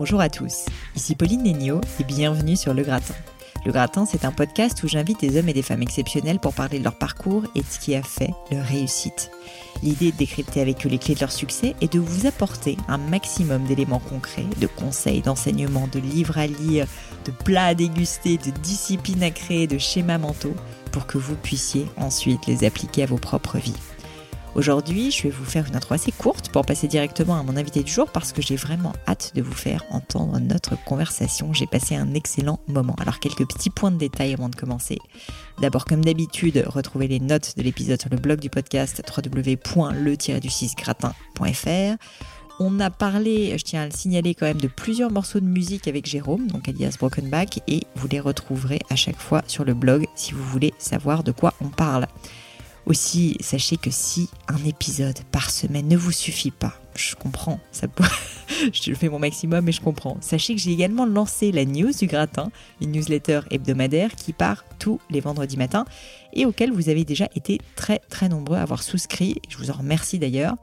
Bonjour à tous, ici Pauline Nénio et bienvenue sur Le Gratin. Le Gratin, c'est un podcast où j'invite des hommes et des femmes exceptionnels pour parler de leur parcours et de ce qui a fait leur réussite. L'idée est de décrypter avec eux les clés de leur succès et de vous apporter un maximum d'éléments concrets, de conseils, d'enseignements, de livres à lire, de plats à déguster, de disciplines à créer, de schémas mentaux pour que vous puissiez ensuite les appliquer à vos propres vies. Aujourd'hui, je vais vous faire une intro assez courte pour passer directement à mon invité du jour parce que j'ai vraiment hâte de vous faire entendre notre conversation. J'ai passé un excellent moment. Alors quelques petits points de détail avant de commencer. D'abord, comme d'habitude, retrouvez les notes de l'épisode sur le blog du podcast www.le-du6gratin.fr. On a parlé, je tiens à le signaler quand même, de plusieurs morceaux de musique avec Jérôme, donc alias Broken Back, et vous les retrouverez à chaque fois sur le blog si vous voulez savoir de quoi on parle. Aussi, sachez que si un épisode par semaine ne vous suffit pas, je comprends, je fais mon maximum et je comprends. Sachez que j'ai également lancé la news du gratin, une newsletter hebdomadaire qui part tous les vendredis matins et auquel vous avez déjà été très très nombreux à avoir souscrit. Je vous en remercie d'ailleurs.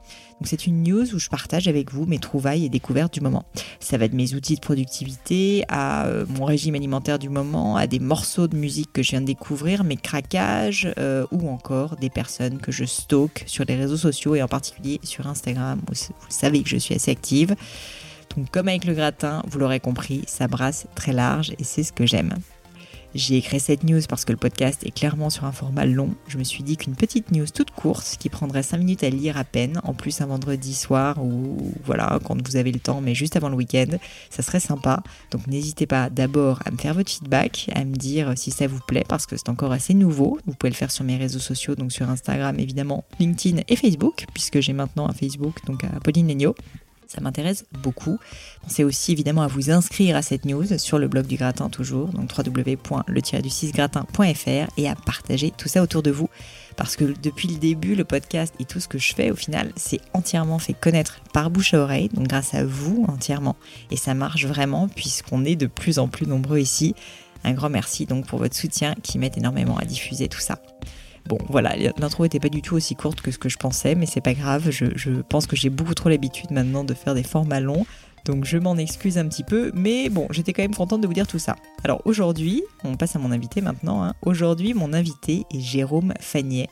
C'est une news où je partage avec vous mes trouvailles et découvertes du moment. Ça va de mes outils de productivité à euh, mon régime alimentaire du moment, à des morceaux de musique que je viens de découvrir, mes craquages euh, ou encore des personnes que je stocke sur les réseaux sociaux et en particulier sur Instagram. Vous savez que je suis assez active. Donc comme avec le gratin, vous l'aurez compris, ça brasse très large et c'est ce que j'aime. J'ai créé cette news parce que le podcast est clairement sur un format long. Je me suis dit qu'une petite news toute courte, qui prendrait 5 minutes à lire à peine, en plus un vendredi soir ou voilà, quand vous avez le temps, mais juste avant le week-end, ça serait sympa. Donc n'hésitez pas d'abord à me faire votre feedback, à me dire si ça vous plaît, parce que c'est encore assez nouveau. Vous pouvez le faire sur mes réseaux sociaux, donc sur Instagram évidemment, LinkedIn et Facebook, puisque j'ai maintenant un Facebook, donc à Pauline Legno ça m'intéresse beaucoup. Pensez aussi évidemment à vous inscrire à cette news sur le blog du gratin toujours, donc www.le-du6gratin.fr et à partager tout ça autour de vous. Parce que depuis le début, le podcast et tout ce que je fais, au final, c'est entièrement fait connaître par bouche à oreille, donc grâce à vous entièrement. Et ça marche vraiment puisqu'on est de plus en plus nombreux ici. Un grand merci donc pour votre soutien qui m'aide énormément à diffuser tout ça. Bon, voilà, l'intro n'était pas du tout aussi courte que ce que je pensais, mais c'est pas grave. Je, pense que j'ai beaucoup trop l'habitude maintenant de faire des formats longs. Donc je m'en excuse un petit peu, mais bon, j'étais quand même contente de vous dire tout ça. Alors aujourd'hui, on passe à mon invité maintenant. Hein. Aujourd'hui, mon invité est Jérôme Fagnet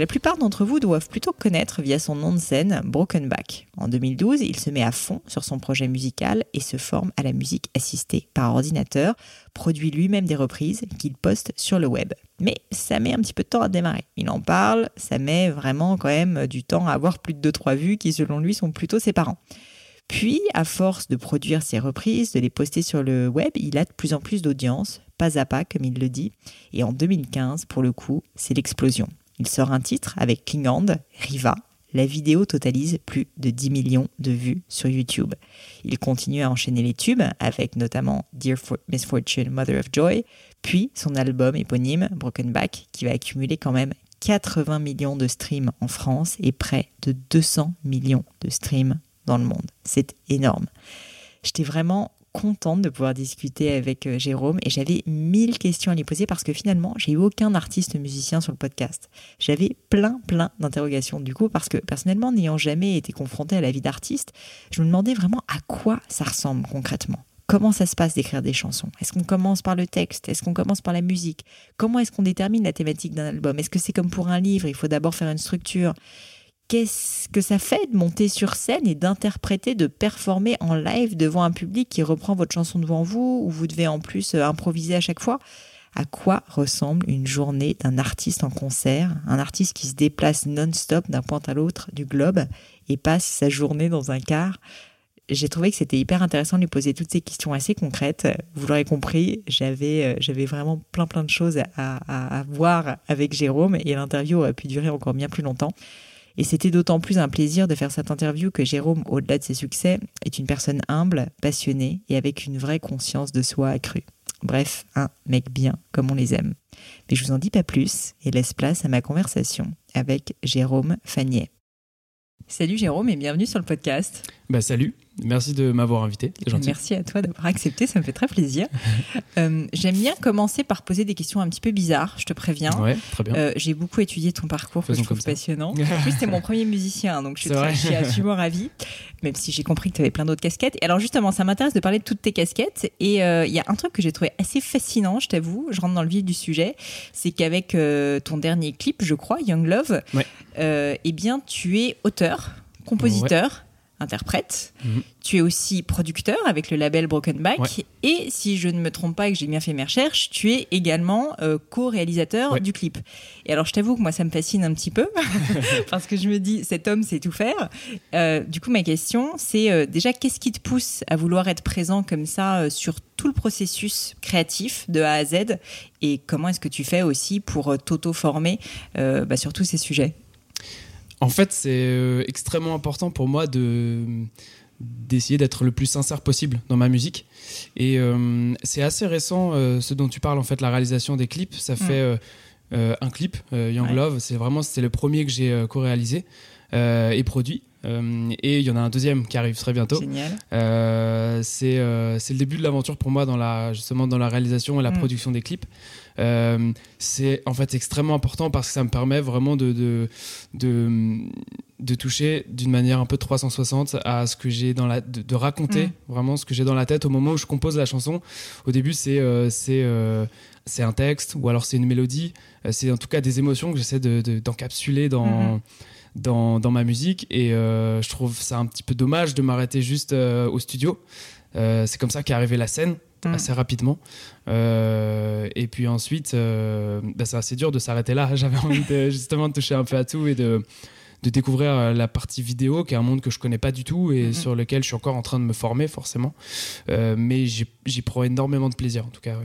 la plupart d'entre vous doivent plutôt connaître via son nom de scène Broken Back. En 2012, il se met à fond sur son projet musical et se forme à la musique assistée par ordinateur, produit lui-même des reprises qu'il poste sur le web. Mais ça met un petit peu de temps à démarrer. Il en parle, ça met vraiment quand même du temps à avoir plus de 2-3 vues qui selon lui sont plutôt ses parents. Puis, à force de produire ses reprises, de les poster sur le web, il a de plus en plus d'audience, pas à pas comme il le dit. Et en 2015, pour le coup, c'est l'explosion. Il sort un titre avec Klingand, Riva. La vidéo totalise plus de 10 millions de vues sur YouTube. Il continue à enchaîner les tubes avec notamment Dear Misfortune, Mother of Joy, puis son album éponyme Broken Back qui va accumuler quand même 80 millions de streams en France et près de 200 millions de streams dans le monde. C'est énorme. J'étais vraiment contente de pouvoir discuter avec euh, Jérôme. Et j'avais mille questions à lui poser parce que finalement, j'ai eu aucun artiste musicien sur le podcast. J'avais plein, plein d'interrogations. Du coup parce que personnellement, n'ayant jamais été confrontée à la vie d'artiste, je me demandais vraiment à quoi ça ressemble concrètement. Comment ça se passe d'écrire des chansons? Est-ce qu'on commence par le texte? Est-ce qu'on commence par la musique? Comment est-ce qu'on détermine la thématique d'un album? Est-ce que c'est comme pour un livre? Il faut d'abord faire une structure. Qu'est-ce que ça fait de monter sur scène et d'interpréter, de performer en live devant un public qui reprend votre chanson devant vous, où vous devez en plus euh, improviser à chaque fois? À quoi ressemble une journée d'un artiste en concert, un artiste qui se déplace non-stop d'un point à l'autre du globe et passe sa journée dans un car? J'ai trouvé que c'était hyper intéressant de lui poser toutes ces questions assez concrètes. Vous l'aurez compris, j'avais euh, vraiment plein plein de choses à, à, voir avec Jérôme et l'interview aurait pu durer encore bien plus longtemps. Et c'était d'autant plus un plaisir de faire cette interview que Jérôme, au-delà de ses succès, est une personne humble, passionnée et avec une vraie conscience de soi accrue. Bref, un mec bien comme on les aime. Mais je vous en dis pas plus et laisse place à ma conversation avec Jérôme Fagnet. Salut Jérôme et bienvenue sur le podcast. Bah salut, merci de m'avoir invité. Merci à toi d'avoir accepté, ça me fait très plaisir. Euh, j'aime bien commencer par poser des questions un petit peu bizarres, je te préviens. Ouais, très bien. Euh, j'ai beaucoup étudié ton parcours que je trouve passionnant. En plus, t'es mon premier musicien, donc je suis, très, je suis absolument ravie, même si j'ai compris que tu avais plein d'autres casquettes. Et alors justement, ça m'intéresse de parler de toutes tes casquettes. Et euh, il y a un truc que j'ai trouvé assez fascinant, je t'avoue, je rentre dans le vif du sujet, c'est qu'avec ton dernier clip, je crois, Young Love, eh bien, tu es auteur, compositeur interprète. Mhm. Tu es aussi producteur avec le label Broken Back. Et si je ne me trompe pas et que j'ai bien fait mes recherches, tu es également euh, co-réalisateur du clip. Et alors, je t'avoue que moi, ça me fascine un petit peu parce que je me dis, cet homme sait tout faire. Euh, du coup, ma question, c'est euh, déjà, qu'est-ce qui te pousse à vouloir être présent comme ça sur tout le processus créatif de A à Z? Et comment est-ce que tu fais aussi pour t'auto-former bah, sur tous ces sujets? En fait, c'est euh, extrêmement important pour moi de d'essayer d'être le plus sincère possible dans ma musique. Et euh, c'est assez récent euh, ce dont tu parles, en fait, la réalisation des clips. Ça mm. fait un clip, Young Love. C'est vraiment c'était le premier que j'ai co-réalisé et produit. et il y en a un deuxième qui arrive très bientôt. C'est le début de l'aventure pour moi dans la, justement dans la réalisation et la mm. production des clips. Euh, c'est en fait extrêmement important parce que ça me permet vraiment de, de, de, toucher d'une manière un peu 360 à ce que j'ai dans la de, raconter mm. vraiment ce que j'ai dans la tête au moment où je compose la chanson. Au début, c'est euh, c'est euh, c'est un texte ou alors c'est une mélodie. C'est en tout cas des émotions que j'essaie d'encapsuler dans. Mm-hmm. Dans, dans, ma musique et je trouve ça un petit peu dommage de m'arrêter juste au studio. c'est comme ça qu'est arrivée la scène. Mm. assez rapidement. Euh, et puis ensuite, euh, bah, c'est assez dur de s'arrêter là. J'avais envie de, justement de toucher un peu à tout et de, de découvrir euh, la partie vidéo, qui est un monde que je connais pas du tout et mm-hmm. sur lequel je suis encore en train de me former forcément. mais j'y prends énormément de plaisir en tout cas.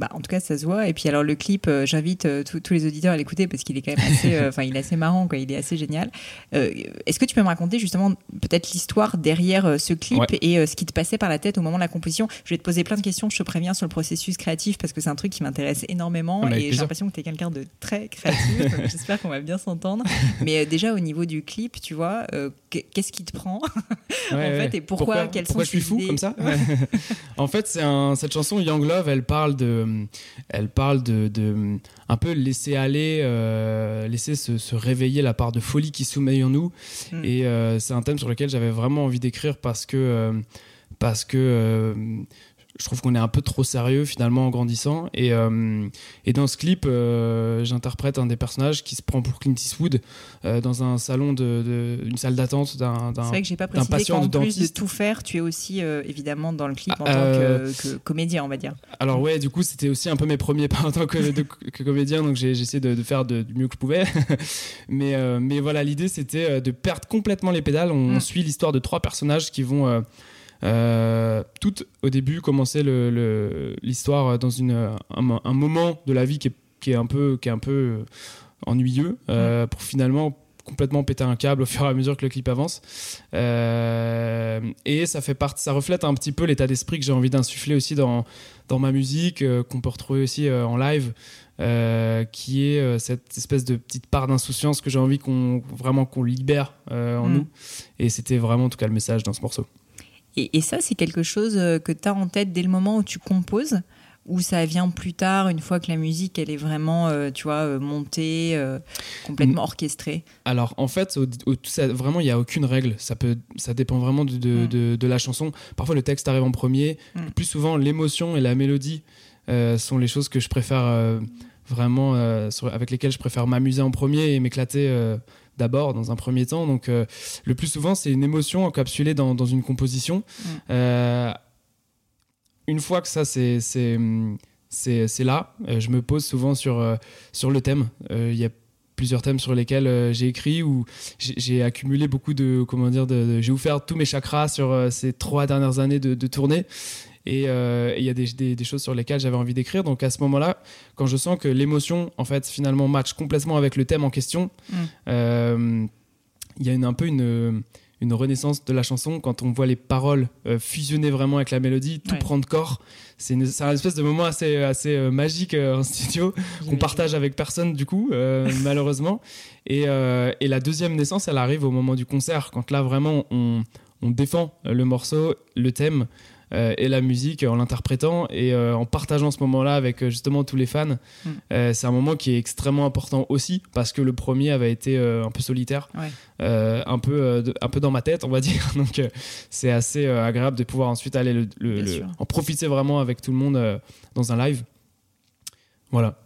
Bah, en tout cas, ça se voit. Et puis, alors, le clip, euh, j'invite euh, tous les auditeurs à l'écouter parce qu'il est quand même assez, euh, enfin, il est assez marrant, quoi. Il est assez génial. Est-ce que tu peux me raconter justement peut-être l'histoire derrière ce clip et ce qui te passait par la tête au moment de la composition? Je vais te poser plein de questions, je te préviens, sur le processus créatif parce que c'est un truc qui m'intéresse énormément et j'ai l'impression que tu es quelqu'un de très créatif. J'espère qu'on va bien s'entendre. Mais déjà, au niveau du clip, tu vois, qu'est-ce qui te prend? En fait et pourquoi, quelles pourquoi sont je suis fou comme ça? En fait, c'est cette chanson Young Love, elle parle de euh, elle parle de, un peu laisser aller, euh, laisser se, réveiller la part de folie qui sommeille en nous. Mm. Et euh, c'est un thème sur lequel j'avais vraiment envie d'écrire parce que parce que je trouve qu'on est un peu trop sérieux finalement en grandissant. Et, euh, et dans ce clip, euh, j'interprète un des personnages qui se prend pour Clint Eastwood euh, dans un salon de, une salle d'attente d'un C'est vrai que j'ai pas précisé qu'en plus de tout faire, tu es aussi évidemment dans le clip en tant que, comédien, on va dire. Alors ouais, du coup c'était aussi un peu mes premiers pas en tant que, que comédien, donc j'ai essayé de, faire du mieux que je pouvais. mais, mais voilà, l'idée c'était de perdre complètement les pédales. On, mm. suit l'histoire de trois personnages qui vont euh, tout au début commençait l'histoire dans une, un, moment de la vie qui est, qui est un peu, qui est un peu euh, ennuyeux euh, pour finalement complètement péter un câble au fur et à mesure que le clip avance. et ça fait partie, ça reflète un petit peu l'état d'esprit que j'ai envie d'insuffler aussi dans, dans ma musique, qu'on peut retrouver aussi en live, qui est cette espèce de petite part d'insouciance que j'ai envie qu'on vraiment qu'on libère en mm. nous. Et c'était vraiment en tout cas le message dans ce morceau. Et, ça, c'est quelque chose euh, que tu as en tête dès le moment où tu composes ou ça vient plus tard, une fois que la musique, elle est vraiment, euh, tu vois, euh, montée, euh, complètement orchestrée? Alors, en fait, vraiment, il n'y a aucune règle. Ça, peut, ça dépend vraiment de, de, mm. la chanson. Parfois, le texte arrive en premier. Mm. Plus souvent, l'émotion et la mélodie sont les choses que je préfère vraiment, avec lesquelles je préfère m'amuser en premier et m'éclater d'abord dans un premier temps. Donc, le plus souvent, c'est une émotion encapsulée dans, dans une composition une fois que ça c'est c'est là, euh, je me pose souvent sur, euh, sur le thème. Euh, il y a plusieurs thèmes sur lesquels j'ai écrit ou j'ai accumulé beaucoup de comment dire de, j'ai ouvert tous mes chakras sur ces trois dernières années de, de tournée et il y a des, des, choses sur lesquelles j'avais envie d'écrire donc à ce moment-là quand je sens que l'émotion en fait finalement match complètement avec le thème en question mmh. il y a une, un peu une une renaissance de la chanson quand on voit les paroles euh, fusionner vraiment avec la mélodie, tout prendre corps. C'est un espèce de moment assez, assez euh, magique euh, en studio qu'on partage avec personne du coup, malheureusement. Et, et, la deuxième naissance, elle arrive au moment du concert, quand là vraiment on, on défend le morceau, le thème. Euh, et la musique en l'interprétant et euh, en partageant ce moment-là avec euh, justement tous les fans. Mm. c'est un moment qui est extrêmement important aussi parce que le premier avait été un peu solitaire, un, peu, un peu dans ma tête, on va dire. Donc c'est assez agréable de pouvoir ensuite aller en profiter vraiment avec tout le monde dans un live. Voilà.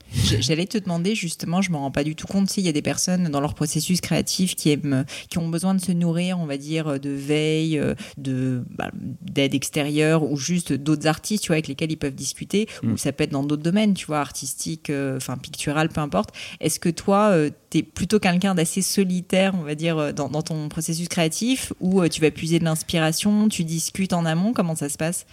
J'allais te demander justement, je me rends pas du tout compte s'il y a des personnes dans leur processus créatif qui aiment, qui ont besoin de se nourrir, on va dire, de veille, de bah, d'aide extérieure ou juste d'autres artistes, tu vois, avec lesquels ils peuvent discuter. Ou mm. ça peut être dans d'autres domaines, tu vois, artistique, euh, enfin pictural, peu importe. Est-ce que toi, euh, tu es plutôt quelqu'un d'assez solitaire, on va dire, euh, dans, dans ton processus créatif, ou tu vas puiser de l'inspiration, tu discutes en amont, comment ça se passe?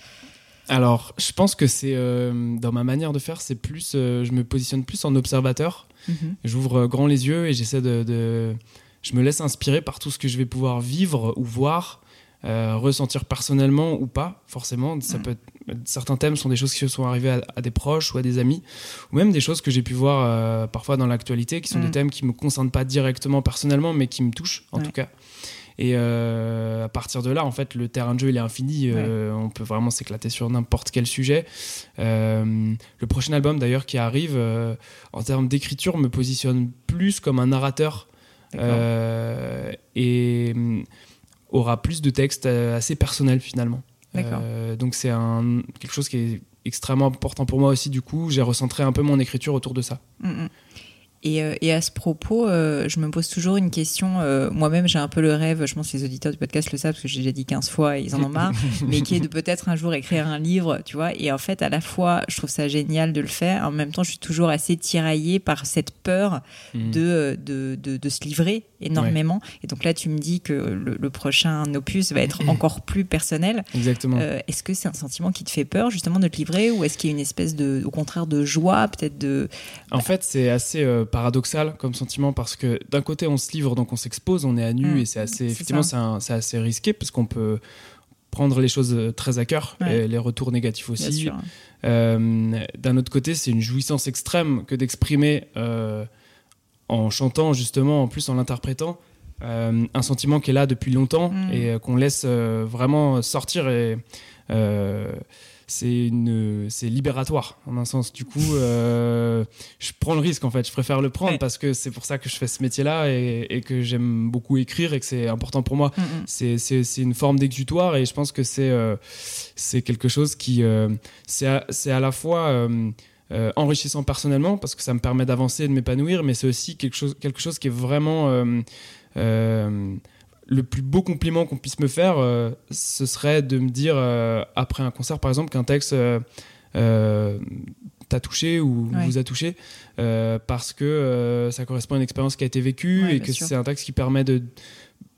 Alors, je pense que c'est euh, dans ma manière de faire, c'est plus, euh, je me positionne plus en observateur. Mhm. J'ouvre euh, grand les yeux et j'essaie de, je me laisse inspirer par tout ce que je vais pouvoir vivre ou voir, ressentir personnellement ou pas, forcément. Ça mhm. peut certains thèmes sont des choses qui se sont arrivées à, des proches ou à des amis, ou même des choses que j'ai pu voir parfois dans l'actualité, qui sont des mhm. thèmes qui me concernent pas directement personnellement, mais qui me touchent en tout cas. Et euh, à partir de là, en fait, le terrain de jeu il est infini. Euh, on peut vraiment s'éclater sur n'importe quel sujet. Euh, le prochain album, d'ailleurs, qui arrive, en termes d'écriture, me positionne plus comme un narrateur et mm, aura plus de textes assez personnels finalement. donc c'est quelque chose qui est extrêmement important pour moi aussi. Du coup, j'ai recentré un peu mon écriture autour de ça. Mm, Euh, et, à ce propos, euh, je me pose toujours une question. Euh, moi-même, j'ai un peu le rêve, je pense que les auditeurs du podcast le savent, parce que j'ai déjà dit 15 fois et ils en ont marre, mais qui est de peut-être un jour écrire un livre, tu vois. Et en fait, à la fois, je trouve ça génial de le faire. En même temps, je suis toujours assez tiraillée par cette peur mmh. de, de, de, se livrer énormément. Et donc là, tu me dis que le, prochain opus va être encore plus personnel. Exactement. est-ce que c'est un sentiment qui te fait peur, justement, de te livrer ou est-ce qu'il y a une espèce de, au contraire, de joie, peut-être de. En fait, c'est assez paradoxal comme sentiment parce que d'un côté on se livre donc on s'expose, on est à nu mm. et c'est assez effectivement c'est assez risqué parce qu'on peut prendre les choses euh, très à cœur et les retours négatifs aussi. Euh, d'un autre côté c'est une jouissance extrême que d'exprimer euh, en chantant justement en plus en l'interprétant un sentiment qui est là depuis longtemps mm. et qu'on laisse vraiment sortir et c'est une c'est libératoire en un sens. Du coup euh, je prends le risque en fait. Je préfère le prendre parce que c'est pour ça que je fais ce métier là et, que j'aime beaucoup écrire et que c'est important pour moi. Mm, c'est une forme d'exutoire et je pense que c'est euh, c'est quelque chose qui euh, c'est à, à, la fois enrichissant personnellement parce que ça me permet d'avancer et de m'épanouir mais c'est aussi quelque chose quelque chose qui est vraiment le plus beau compliment qu'on puisse me faire, euh, ce serait de me dire, euh, après un concert par exemple, qu'un texte euh, t'a touché ou vous a touché, parce que ça correspond à une expérience qui a été vécue et que c'est un texte qui permet de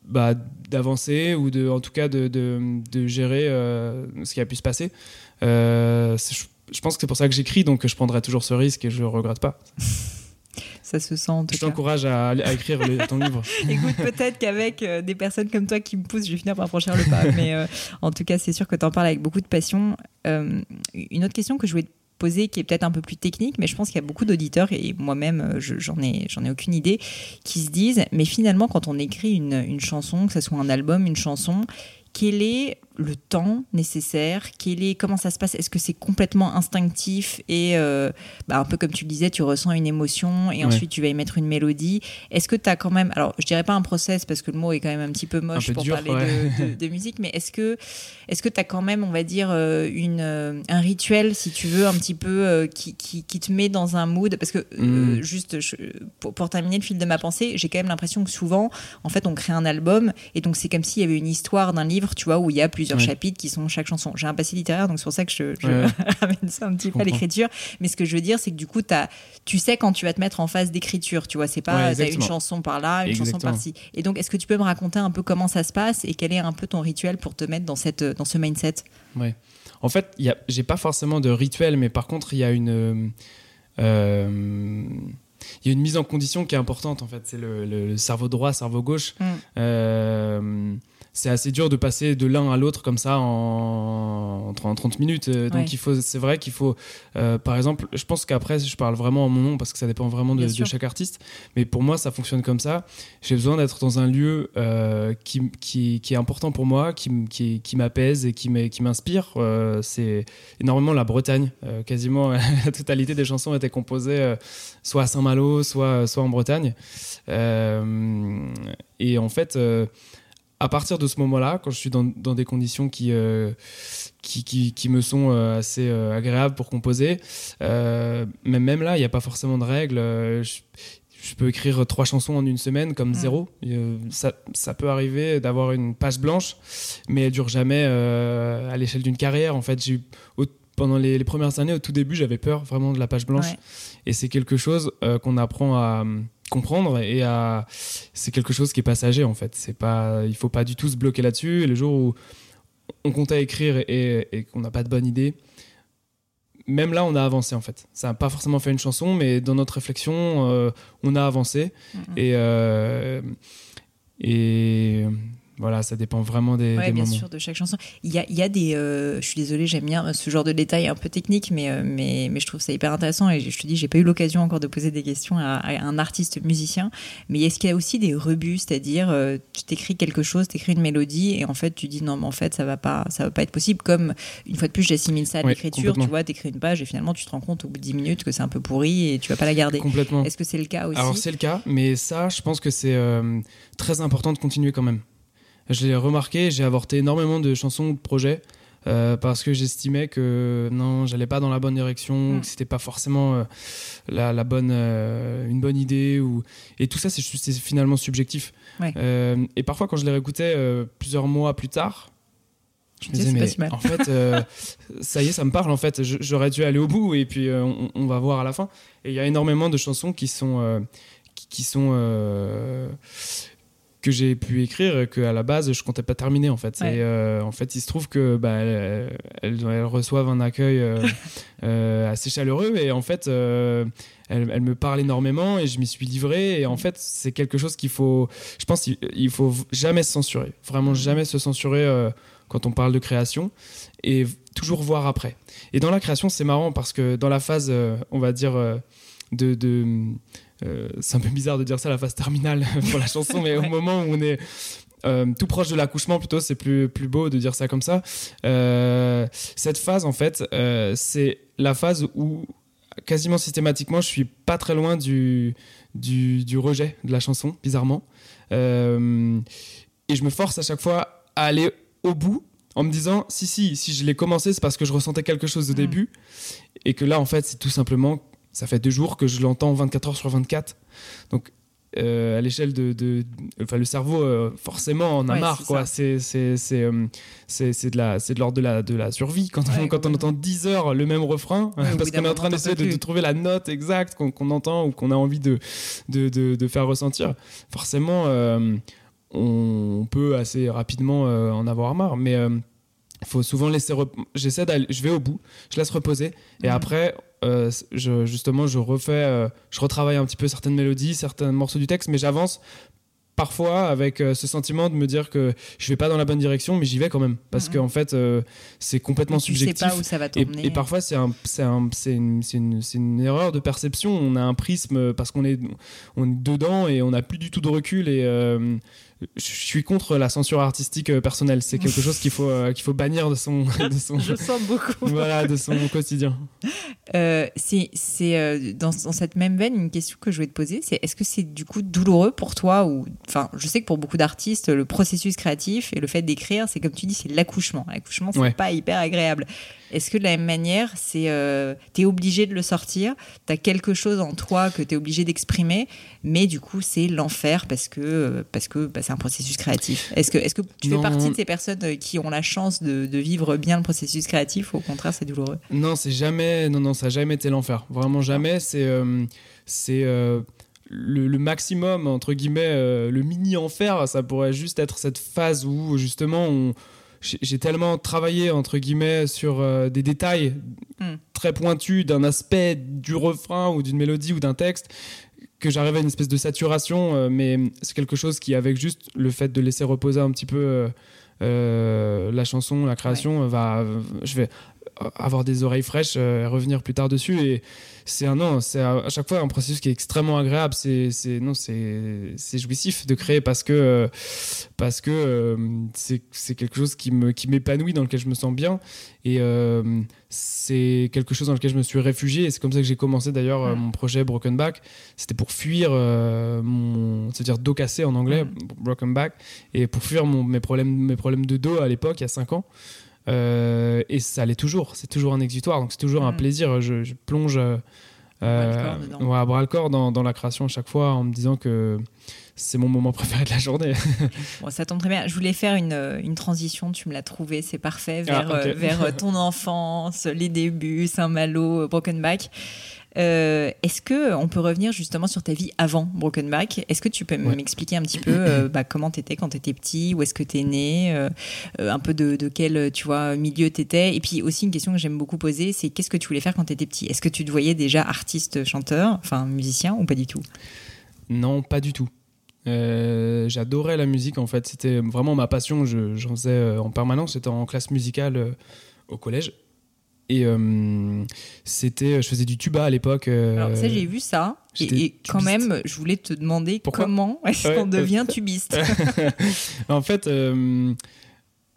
bah, d'avancer ou de, en tout cas de, de, gérer ce qui a pu se passer. je pense que c'est pour ça que j'écris, donc je prendrai toujours ce risque et je ne regrette pas. ça se sent. En je t'encourage à, écrire ton livre. Écoute, peut-être qu'avec euh, des personnes comme toi qui me poussent, je vais finir par franchir le pas. Mais euh, en tout cas, c'est sûr que tu en parles avec beaucoup de passion. Euh, une autre question que je voulais te poser, qui est peut-être un peu plus technique, mais je pense qu'il y a beaucoup d'auditeurs, et moi-même, j'en ai, j'en ai aucune idée, qui se disent, mais finalement, quand on écrit une, une chanson, que ce soit un album, une chanson, quelle est le temps nécessaire Quel est, Comment ça se passe Est-ce que c'est complètement instinctif et euh, bah, un peu comme tu le disais, tu ressens une émotion et ensuite tu vas y mettre une mélodie. Est-ce que tu as quand même, alors je dirais pas un process parce que le mot est quand même un petit peu moche pour parler de, musique, mais est-ce que est-ce que tu as quand même, on va dire, euh, une, euh, un rituel, si tu veux, un petit peu qui, qui, te met dans un mood? Parce que mm. juste pour, pour, terminer le fil de ma pensée, j'ai quand même l'impression que souvent, en fait, on crée un album et donc c'est comme s'il y avait une histoire d'un livre, tu vois, où il y a plusieurs chapitres qui sont chaque chanson. J'ai un passé littéraire, donc c'est pour ça que je, ramène ça un petit peu à l'écriture. Mais ce que je veux dire, c'est que du coup, as, tu sais quand tu vas te mettre en phase d'écriture, tu vois, c'est pas as une chanson par là, une chanson par-ci. Et donc, est-ce que tu peux me raconter un peu comment ça se passe et quel est un peu ton rituel pour te mettre dans, cette, dans ce mindset? Ouais. En fait, j'ai pas forcément de rituel, mais par contre, il y a une. Euh, il y a une mise en condition qui est importante en fait. C'est le, cerveau droit, cerveau gauche. Mm. Euh, c'est assez dur de passer de l'un à l'autre comme ça en, en 30 minutes. Euh, donc il faut, c'est vrai qu'il faut, euh, par exemple, je pense qu'après, je parle vraiment en mon nom parce que ça dépend vraiment de, chaque artiste. Mais pour moi, ça fonctionne comme ça. J'ai besoin d'être dans un lieu euh, qui, qui, qui, est important pour moi, qui, qui, qui m'apaise et qui m'inspire. c'est énormément la Bretagne. quasiment la totalité des chansons étaient composées soit à Saint-Malo, soit, soit en Bretagne. et en fait, à partir de ce moment-là, quand je suis dans, des conditions qui, euh, qui, qui, me sont euh, assez euh, agréables pour composer, même, même là, il n'y a pas forcément de règles. Je, peux écrire trois chansons en une semaine comme mm. zéro. Ça, ça, peut arriver d'avoir une page blanche, mais elle dure jamais à l'échelle d'une carrière. En fait, j'ai pendant les, premières années, au tout début, j'avais peur vraiment de la page blanche. Et c'est quelque chose qu'on apprend à comprendre et c'est quelque chose qui est passager en fait. C'est pas il faut pas du tout se bloquer là-dessus. Et le jour où on comptait écrire et, qu'on n'a pas de bonne idée même là on a avancé en fait. Ça n'a pas forcément fait une chanson mais dans notre réflexion euh, on a avancé. Et euh, et voilà, ça dépend vraiment des, ouais, bien sûr, de chaque chanson. Il y a, il y a des. Euh, je suis désolée, j'aime bien ce genre de détails un peu techniques, mais, euh, mais, mais je trouve ça hyper intéressant. Et je te dis, j'ai pas eu l'occasion encore de poser des questions à, un artiste musicien. Mais est-ce qu'il y a aussi des rebus, c'est-à-dire, euh, tu t'écris quelque chose, tu écris une mélodie, et en fait, tu dis non, mais en fait, ça va pas, ça va pas être possible. Comme une fois de plus, j'assimile ça à l'écriture. Tu vois, t'écris une page, et finalement, tu te rends compte au bout de 10 minutes que c'est un peu pourri et tu vas pas la garder. Complètement. Est-ce que c'est le cas aussi? Alors, c'est le cas, mais ça, je pense que c'est très important de continuer quand même. Je l'ai remarqué, j'ai avorté énormément de chansons de projets euh, parce que j'estimais que non, j'allais pas dans la bonne direction, mm. que c'était pas forcément euh, la, bonne, euh, une bonne idée. Ou... Et tout ça, c'est finalement subjectif. et parfois, quand je les réécoutais plusieurs mois plus tard, je me disais, mais en fait, ça y est, ça me parle. En fait, j'aurais dû aller au bout et puis on, va voir à la fin. Et il y a énormément de chansons qui sont, qui sont que j'ai pu écrire que à la base je comptais pas terminer en fait. Et euh, en fait, il se trouve que bah, elles, reçoivent un accueil euh, euh, assez chaleureux et en fait, elles, me parlent énormément et je m'y suis livré. Et en fait, c'est quelque chose qu'il faut, je pense, qu'il faut jamais se censurer, vraiment jamais se censurer quand on parle de création et toujours voir après. Et dans la création, c'est marrant parce que dans la phase, on va dire de, de euh, c'est un peu bizarre de dire ça la phase terminale pour la chanson, mais au moment où on est euh, tout proche de l'accouchement, plutôt, c'est plus, plus beau de dire ça comme ça. Euh, cette phase, en fait, c'est la phase où quasiment systématiquement, je suis pas très loin du, du, du rejet de la chanson, bizarrement. et je me force à chaque fois à aller au bout en me disant si si si je l'ai commencé c'est parce que je ressentais quelque chose au mm. début et que là en fait c'est tout simplement ça fait deux jours que je l'entends 24 heures sur 24. Donc, euh, à l'échelle de, enfin, le cerveau, euh, forcément, en a marre, quoi. C'est, euh, de, la, c'est de l'ordre de la, de la survie. Quand, on, quand on entend 10 heures le même refrain, parce qu'on est en train d'essayer de, trouver la note exacte qu'on, entend ou qu'on a envie de, faire ressentir, forcément, on peut assez rapidement en avoir marre. Mais il faut souvent laisser. J'essaie d'aller. Je vais au bout, je laisse reposer. Et après, euh, justement, je refais, euh, je retravaille un petit peu certaines mélodies, certains morceaux du texte, mais j'avance parfois avec euh, ce sentiment de me dire que je vais pas dans la bonne direction, mais j'y vais quand même parce qu'en fait euh, c'est complètement subjectif. Sais pas où ça va et, et, parfois c'est un, un, une, une, une, erreur de perception. On a un prisme parce qu'on est, on est dedans et on n'a plus du tout de recul et euh, je suis contre la censure artistique euh, personnelle. C'est quelque chose qu'il faut, euh, qu'il faut bannir de son, de son, Je sens beaucoup. voilà, de son quotidien. Euh, c'est c'est dans, dans, cette même veine une question que je voulais te poser. C'est est-ce que c'est du coup douloureux pour toi ou enfin je sais que pour beaucoup d'artistes le processus créatif et le fait d'écrire c'est comme tu dis c'est l'accouchement. L'accouchement c'est pas hyper agréable. Est-ce que de la même manière, c'est euh, tu es obligé de le sortir, tu as quelque chose en toi que tu es obligé d'exprimer, mais du coup, c'est l'enfer parce que, euh, parce que bah, c'est un processus créatif. Est-ce que, est que tu fais partie de ces personnes euh, qui ont la chance de, de vivre bien le processus créatif ou au contraire, c'est douloureux? Non, c'est jamais, non, non, ça n'a jamais été l'enfer. Vraiment jamais. C'est. Euh, c'est le, le, maximum, entre guillemets, le mini-enfer, ça pourrait juste être cette phase où justement on, j'ai tellement travaillé entre guillemets sur euh, des détails hmm. très pointus d'un aspect du refrain ou d'une mélodie ou d'un texte que j'arrivais à une espèce de saturation euh, mais c'est quelque chose qui avec juste le fait de laisser reposer un petit peu euh, la chanson la création va je vais avoir des oreilles fraîches et revenir plus tard dessus et c'est un non, c'est à, chaque fois un processus qui est extrêmement agréable. C'est, c'est non, c'est, c'est jouissif de créer parce que parce que euh, c'est, c'est quelque chose qui me qui m'épanouit, dans lequel je me sens bien et euh, c'est quelque chose dans lequel je me suis réfugié. Et c'est comme ça que j'ai commencé d'ailleurs euh, mon projet Broken Back. C'était pour fuir mon, c'est-à-dire dos cassé en anglais, Broken Back, et pour fuir mon, mes problèmes mes problèmes de dos à l'époque, il y a 5 ans. Euh, et ça l'est toujours, c'est toujours un exutoire, donc c'est toujours un mm. plaisir. Je, plonge euh, à bras le corps dans, dans, la création à chaque fois en me disant que c'est mon moment préféré de la journée. bon, ça tombe très bien. Je voulais faire une, une transition, tu me l'as trouvé, c'est parfait, vers, ah, vers ton enfance, les débuts, Saint-Malo, Broken Back. Euh, est-ce que on peut revenir justement sur ta vie avant Broken Back? Est-ce que tu peux m'expliquer un petit peu euh, bah, comment t'étais quand t'étais petit, où est-ce que t'es né, euh, un peu de, quel tu vois milieu t'étais, et puis aussi une question que j'aime beaucoup poser, c'est qu'est-ce que tu voulais faire quand t'étais petit? Est-ce que tu te voyais déjà artiste, chanteur, enfin musicien ou pas du tout? Non, pas du tout. j'adorais la musique en fait, c'était vraiment ma passion. J'en faisais en permanence. J'étais en classe musicale au collège et euh, c'était, je faisais du tuba à l'époque. Euh, Alors ça, j'ai vu ça. Et, quand même, je voulais te demander comment est-ce qu'on devient tubiste. en fait, euh,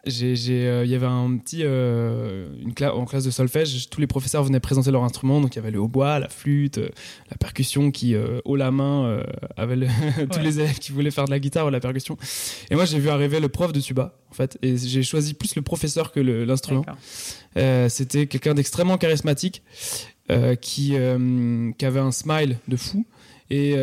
euh, il y avait un petit euh, une en classe de solfège tous les professeurs venaient présenter leur instrument. Donc il y avait le hautbois la flûte euh, la percussion qui haut la main avait tous les élèves qui voulaient faire de la guitare ou de la percussion. Et moi j'ai vu arriver le prof de tuba en fait. Et j'ai choisi plus le professeur que l'instrument. C'était quelqu'un d'extrêmement charismatique qui qui avait un smile de fou. Et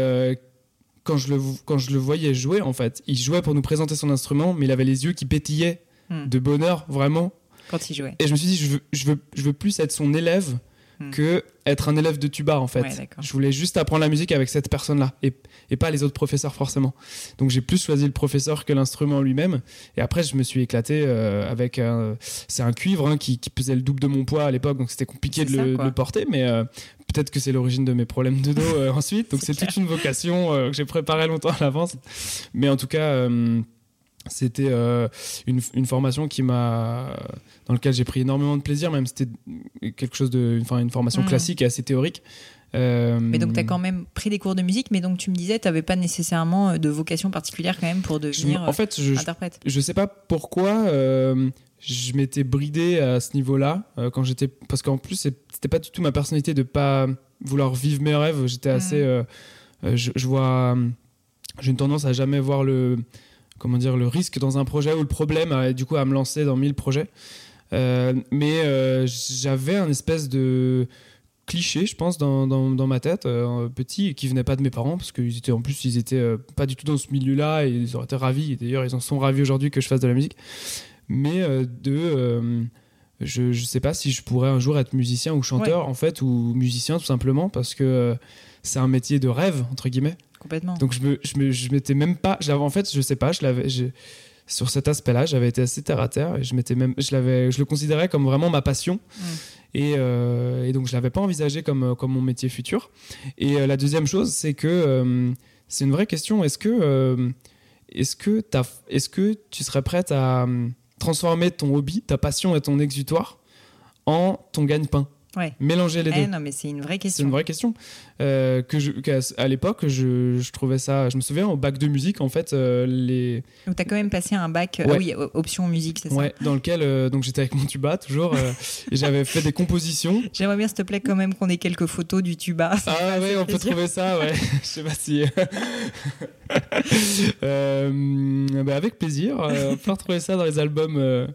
quand je, le, quand je le voyais jouer, en fait, il jouait pour nous présenter son instrument, mais il avait les yeux qui pétillaient Hmm. de bonheur, vraiment. Quand il jouait. Et je me suis dit, je veux, je veux, je veux plus être son élève hmm. que être un élève de tuba, en fait. je voulais juste apprendre la musique avec cette personne-là et, et, pas les autres professeurs, forcément. Donc j'ai plus choisi le professeur que l'instrument lui-même. Et après, je me suis éclaté euh, avec un. C'est un cuivre hein, qui, qui, pesait le double de mon poids à l'époque, donc c'était compliqué de, le, porter, mais. Euh, peut-être que c'est l'origine de mes problèmes de dos euh, ensuite. Donc c'est toute une vocation que j'ai préparée longtemps à l'avance. Mais en tout cas, c'était euh, une, une, formation qui m'a dans lequel j'ai pris énormément de plaisir même c'était quelque chose de enfin une formation mmh. classique et assez théorique euh, mais donc tu as quand même pris des cours de musique mais donc tu me disais tu n'avais pas nécessairement euh, de vocation particulière quand même pour devenir en fait je, interprète je, sais pas pourquoi je m'étais bridé à ce niveau là quand j'étais parce qu'en plus c'était pas du tout ma personnalité de pas vouloir vivre mes rêves j'étais assez mmh. je, je, vois j'ai une tendance à jamais voir le comment dire, le risque dans un projet ou le problème, du coup, à me lancer dans mille projets. Euh, mais euh, j'avais un espèce de cliché, je pense, dans, dans, ma tête, euh, petit, qui venait pas de mes parents, parce qu'ils étaient en plus, ils étaient pas du tout dans ce milieu-là, et ils auraient été ravis. D'ailleurs, ils en sont ravis aujourd'hui que je fasse de la musique. Mais de, je, ne sais pas si je pourrais un jour être musicien ou chanteur, en fait, ou musicien tout simplement, parce que c'est un métier de rêve entre guillemets. Complètement. Donc je me, je me, je m'étais même pas, en fait, je sais pas, je l'avais, sur cet aspect-là, j'avais été assez terre à terre et je m'étais même, je l'avais, je le considérais comme vraiment ma passion. Mm. Et, euh, et, donc je l'avais pas envisagé comme, comme mon métier futur. Et euh, la deuxième chose, c'est que euh, c'est une vraie question. Est-ce que est-ce que, est que tu serais prête à transformer ton hobby, ta passion et ton exutoire en ton gagne-pain? Mélanger les eh, deux. non, mais c'est une vraie question. C'est une vraie question. Euh, que je, à l'époque, je, je, trouvais ça. Je me souviens au bac de musique, en fait, euh, les. Donc, tu as quand même passé un bac. Ah oui, option musique, c'est ouais, dans lequel. Euh, donc, j'étais avec mon tuba, toujours. et j'avais fait des compositions. J'aimerais bien, s'il te plaît, quand même qu'on ait quelques photos du tuba. Ah, ouais, on peut trouver ça, ouais. je sais pas si. bah, avec plaisir. on peut retrouver ça dans les albums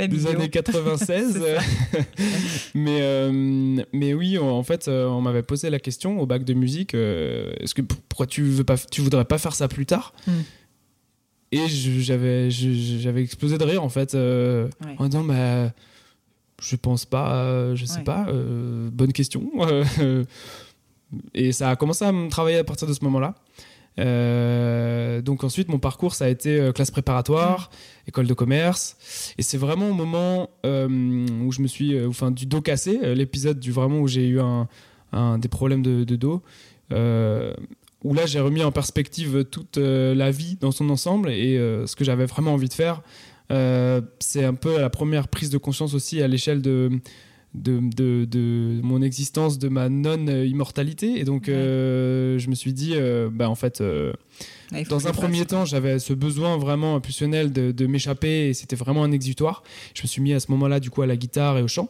des années 96. mais, mais oui, en fait, on m'avait posé la question au bac de musique euh, est-ce que pourquoi tu veux pas tu voudrais pas faire ça plus tard hmm. et j'avais j'avais explosé de rire en fait euh, en disant bah je pense pas je sais pas euh, bonne question. Et ça a commencé à me travailler à partir de ce moment là donc ensuite, mon parcours, ça a été classe préparatoire, école de commerce, et c'est vraiment au moment où je me suis, enfin, du dos cassé, l'épisode du vraiment où j'ai eu un, des problèmes de, dos, euh, où là j'ai remis en perspective toute euh, la vie dans son ensemble et euh, ce que j'avais vraiment envie de faire. c'est un peu la première prise de conscience aussi à l'échelle de, de, de, mon existence, de ma non-immortalité. Et donc, je me suis dit, bah, en fait, dans un premier temps, j'avais ce besoin vraiment impulsionnel de, de m'échapper et c'était vraiment un exutoire. Je me suis mis à ce moment-là, du coup, à la guitare et au chant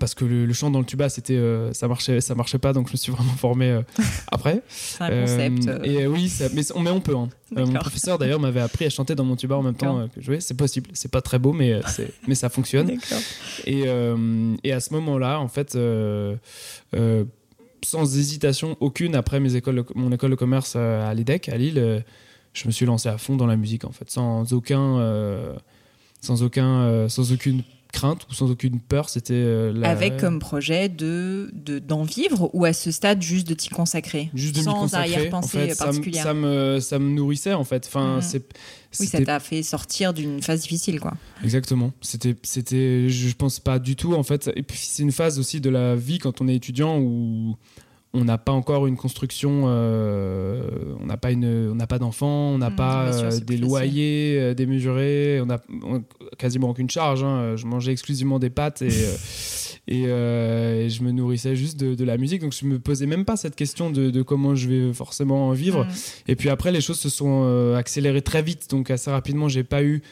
parce que le, chant dans le tuba c'était euh, ça marchait ça marchait pas donc je me suis vraiment formé euh, après. C'est un concept euh. et oui mais, on, mais on peut hein. mon professeur d'ailleurs m'avait appris à chanter dans mon tuba en même temps que jouer c'est possible c'est pas très beau mais mais ça fonctionne. Et, et à ce moment là en fait sans hésitation aucune après mes écoles mon école de commerce à l'EDEC à Lille je me suis lancé à fond dans la musique en fait. Sans aucun sans aucun sans aucune crainte ou sans aucune peur C'était euh, avec comme projet de d'en vivre ou à ce stade juste de t'y consacrer, juste de sans arrière-pensée particulière. Ça me, ça me nourrissait en fait. Enfin, mhm. c'est oui, ça t'a fait sortir d'une phase difficile, quoi. Exactement. C'était, c'était, je pense pas du tout en fait. Et puis c'est une phase aussi de la vie quand on est étudiant où on n'a pas encore une construction, euh, on n'a pas une, on n'a pas d'enfants, on n'a mmh, pas euh, des loyers euh, démesurés, on a, quasiment aucune charge. Hein. Je mangeais exclusivement des pâtes et, et, je me nourrissais juste de, la musique. Donc je me posais même pas cette question de, comment je vais forcément vivre. Mmh. Et puis après, les choses se sont accélérées très vite. Donc assez rapidement, j'ai pas eu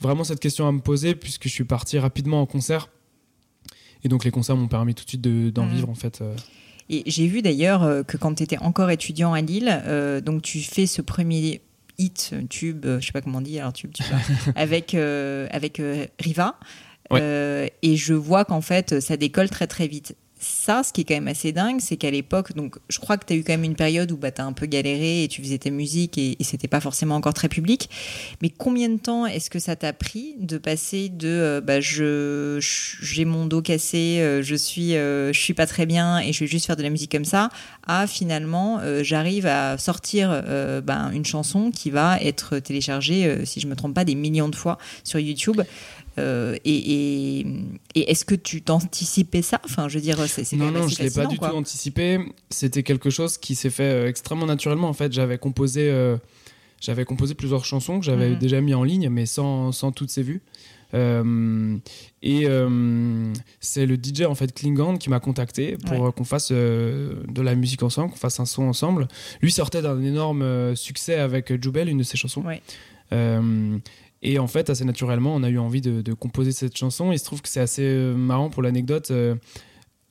vraiment cette question à me poser puisque je suis parti rapidement en concert. Et donc les concerts m'ont permis tout de suite d'en mmh. vivre en fait. Et j'ai vu d'ailleurs euh, que quand tu étais encore étudiant à Lille, euh, donc tu fais ce premier hit, tube, euh, je sais pas comment on dit, alors tube, avec, avec Riva. et je vois qu'en fait, ça décolle très très vite ça, ce qui est quand même assez dingue, c'est qu'à l'époque, donc je crois que tu as eu quand même une période où bah, tu as un peu galéré et tu faisais tes musiques et, c'était pas forcément encore très public. Mais combien de temps est-ce que ça t'a pris de passer de euh, bah, je, j'ai mon dos cassé, euh, je, suis, euh, je suis pas très bien et je vais juste faire de la musique comme ça, à finalement j'arrive à sortir bah, une chanson qui va être téléchargée, si je me trompe pas, des millions de fois sur YouTube. Euh, et, et, est-ce que tu t'anticipais ça Enfin, je veux dire, c'est non, non, je l'ai pas du tout anticipé. C'était quelque chose qui s'est fait euh, extrêmement naturellement. En fait, j'avais composé, euh, j'avais composé plusieurs chansons que j'avais mhm. déjà mis en ligne, mais sans, sans toutes ces vues. et c'est le DJ en fait Klingon qui m'a contacté pour qu'on fasse de la musique ensemble, qu'on fasse un son ensemble. Lui sortait d'un énorme succès avec Jubel, une de ses chansons. Ouais. Et en fait, assez naturellement, on a eu envie de, composer cette chanson. Il se trouve que c'est assez euh, marrant pour l'anecdote. Euh,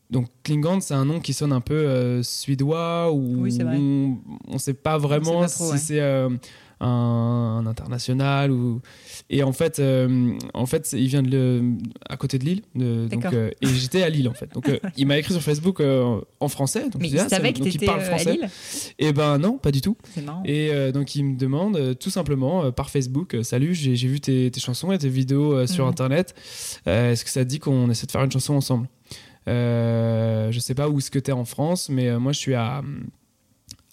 donc Klingon, c'est un nom qui sonne un peu euh, suédois ou on ne sait pas vraiment si c'est un, international ou et en fait euh, en fait il vient de à côté de Lille donc, euh, et j'étais à Lille en fait. Donc euh, il m'a écrit sur Facebook en français donc mais il savait que il parle français. Et eh ben non pas du tout. Et donc il me demande tout simplement par Facebook salut j'ai vu tes, tes, chansons et tes vidéos sur mhm. internet. Est-ce que ça te dit qu'on essaie de faire une chanson ensemble? Je sais pas où est-ce que tu es en France mais moi je suis à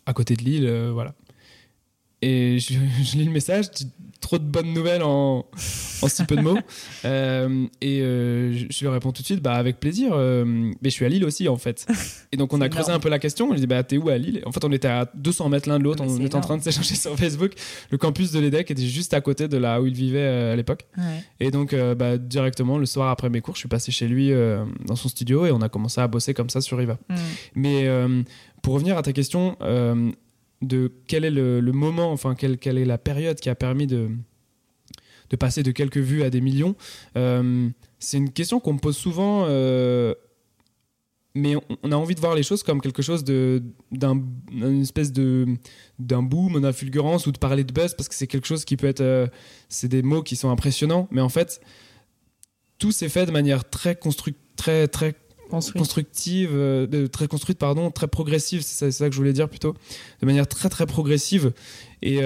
à côté de Lille voilà et je, lis le message, trop de bonnes nouvelles en, en si peu de mots. Euh, et euh, je lui réponds tout de suite, bah avec plaisir. Euh, mais je suis à Lille aussi en fait. Et donc on a creusé un peu la question. Je dis bah t'es où à Lille? En fait on était à 200 mètres l'un de l'autre. On était en train de s'échanger sur Facebook. Le campus de l'EDEC était juste à côté de là où il vivait à l'époque. Et donc bah, directement le soir après mes cours, je suis passé chez lui dans son studio et on a commencé à bosser comme ça sur Riva. Mm. Mais pour revenir à ta question de quel est le, moment, enfin quelle, quelle, est la période qui a permis de, de passer de quelques vues à des millions. Euh, c'est une question qu'on me pose souvent, euh, mais on, a envie de voir les choses comme quelque chose de d'un espèce de d'un boom, d'un fulgurance ou de parler de buzz parce que c'est quelque chose qui peut être, euh, c'est des mots qui sont impressionnants, mais en fait tout s'est fait de manière très construite, très très constructive, de, très construite, pardon, très progressive, c'est ça, que je voulais dire plutôt, de manière très très progressive. Et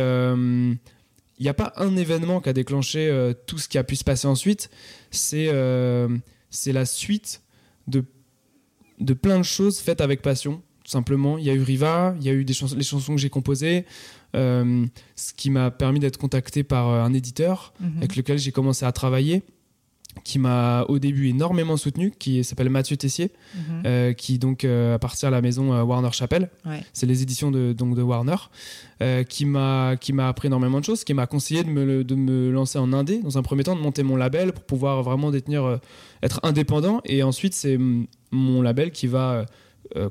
il n'y a pas un événement qui a déclenché euh, tout ce qui a pu se passer ensuite. C'est euh, c'est la suite de, de plein de choses faites avec passion, tout simplement. Il y a eu Riva, il y a eu des chansons, les chansons que j'ai composées, euh, ce qui m'a permis d'être contacté par un éditeur mhm. avec lequel j'ai commencé à travailler qui m'a au début énormément soutenu, qui s'appelle Mathieu Tessier, mhm. euh, qui donc euh, appartient à la maison euh, Warner Chapel. C'est les éditions de, donc, de Warner, qui m'a qui m'a appris énormément de choses, qui m'a conseillé de me, de me lancer en indé dans un premier temps, de monter mon label pour pouvoir vraiment détenir, être indépendant, et ensuite c'est mon label qui va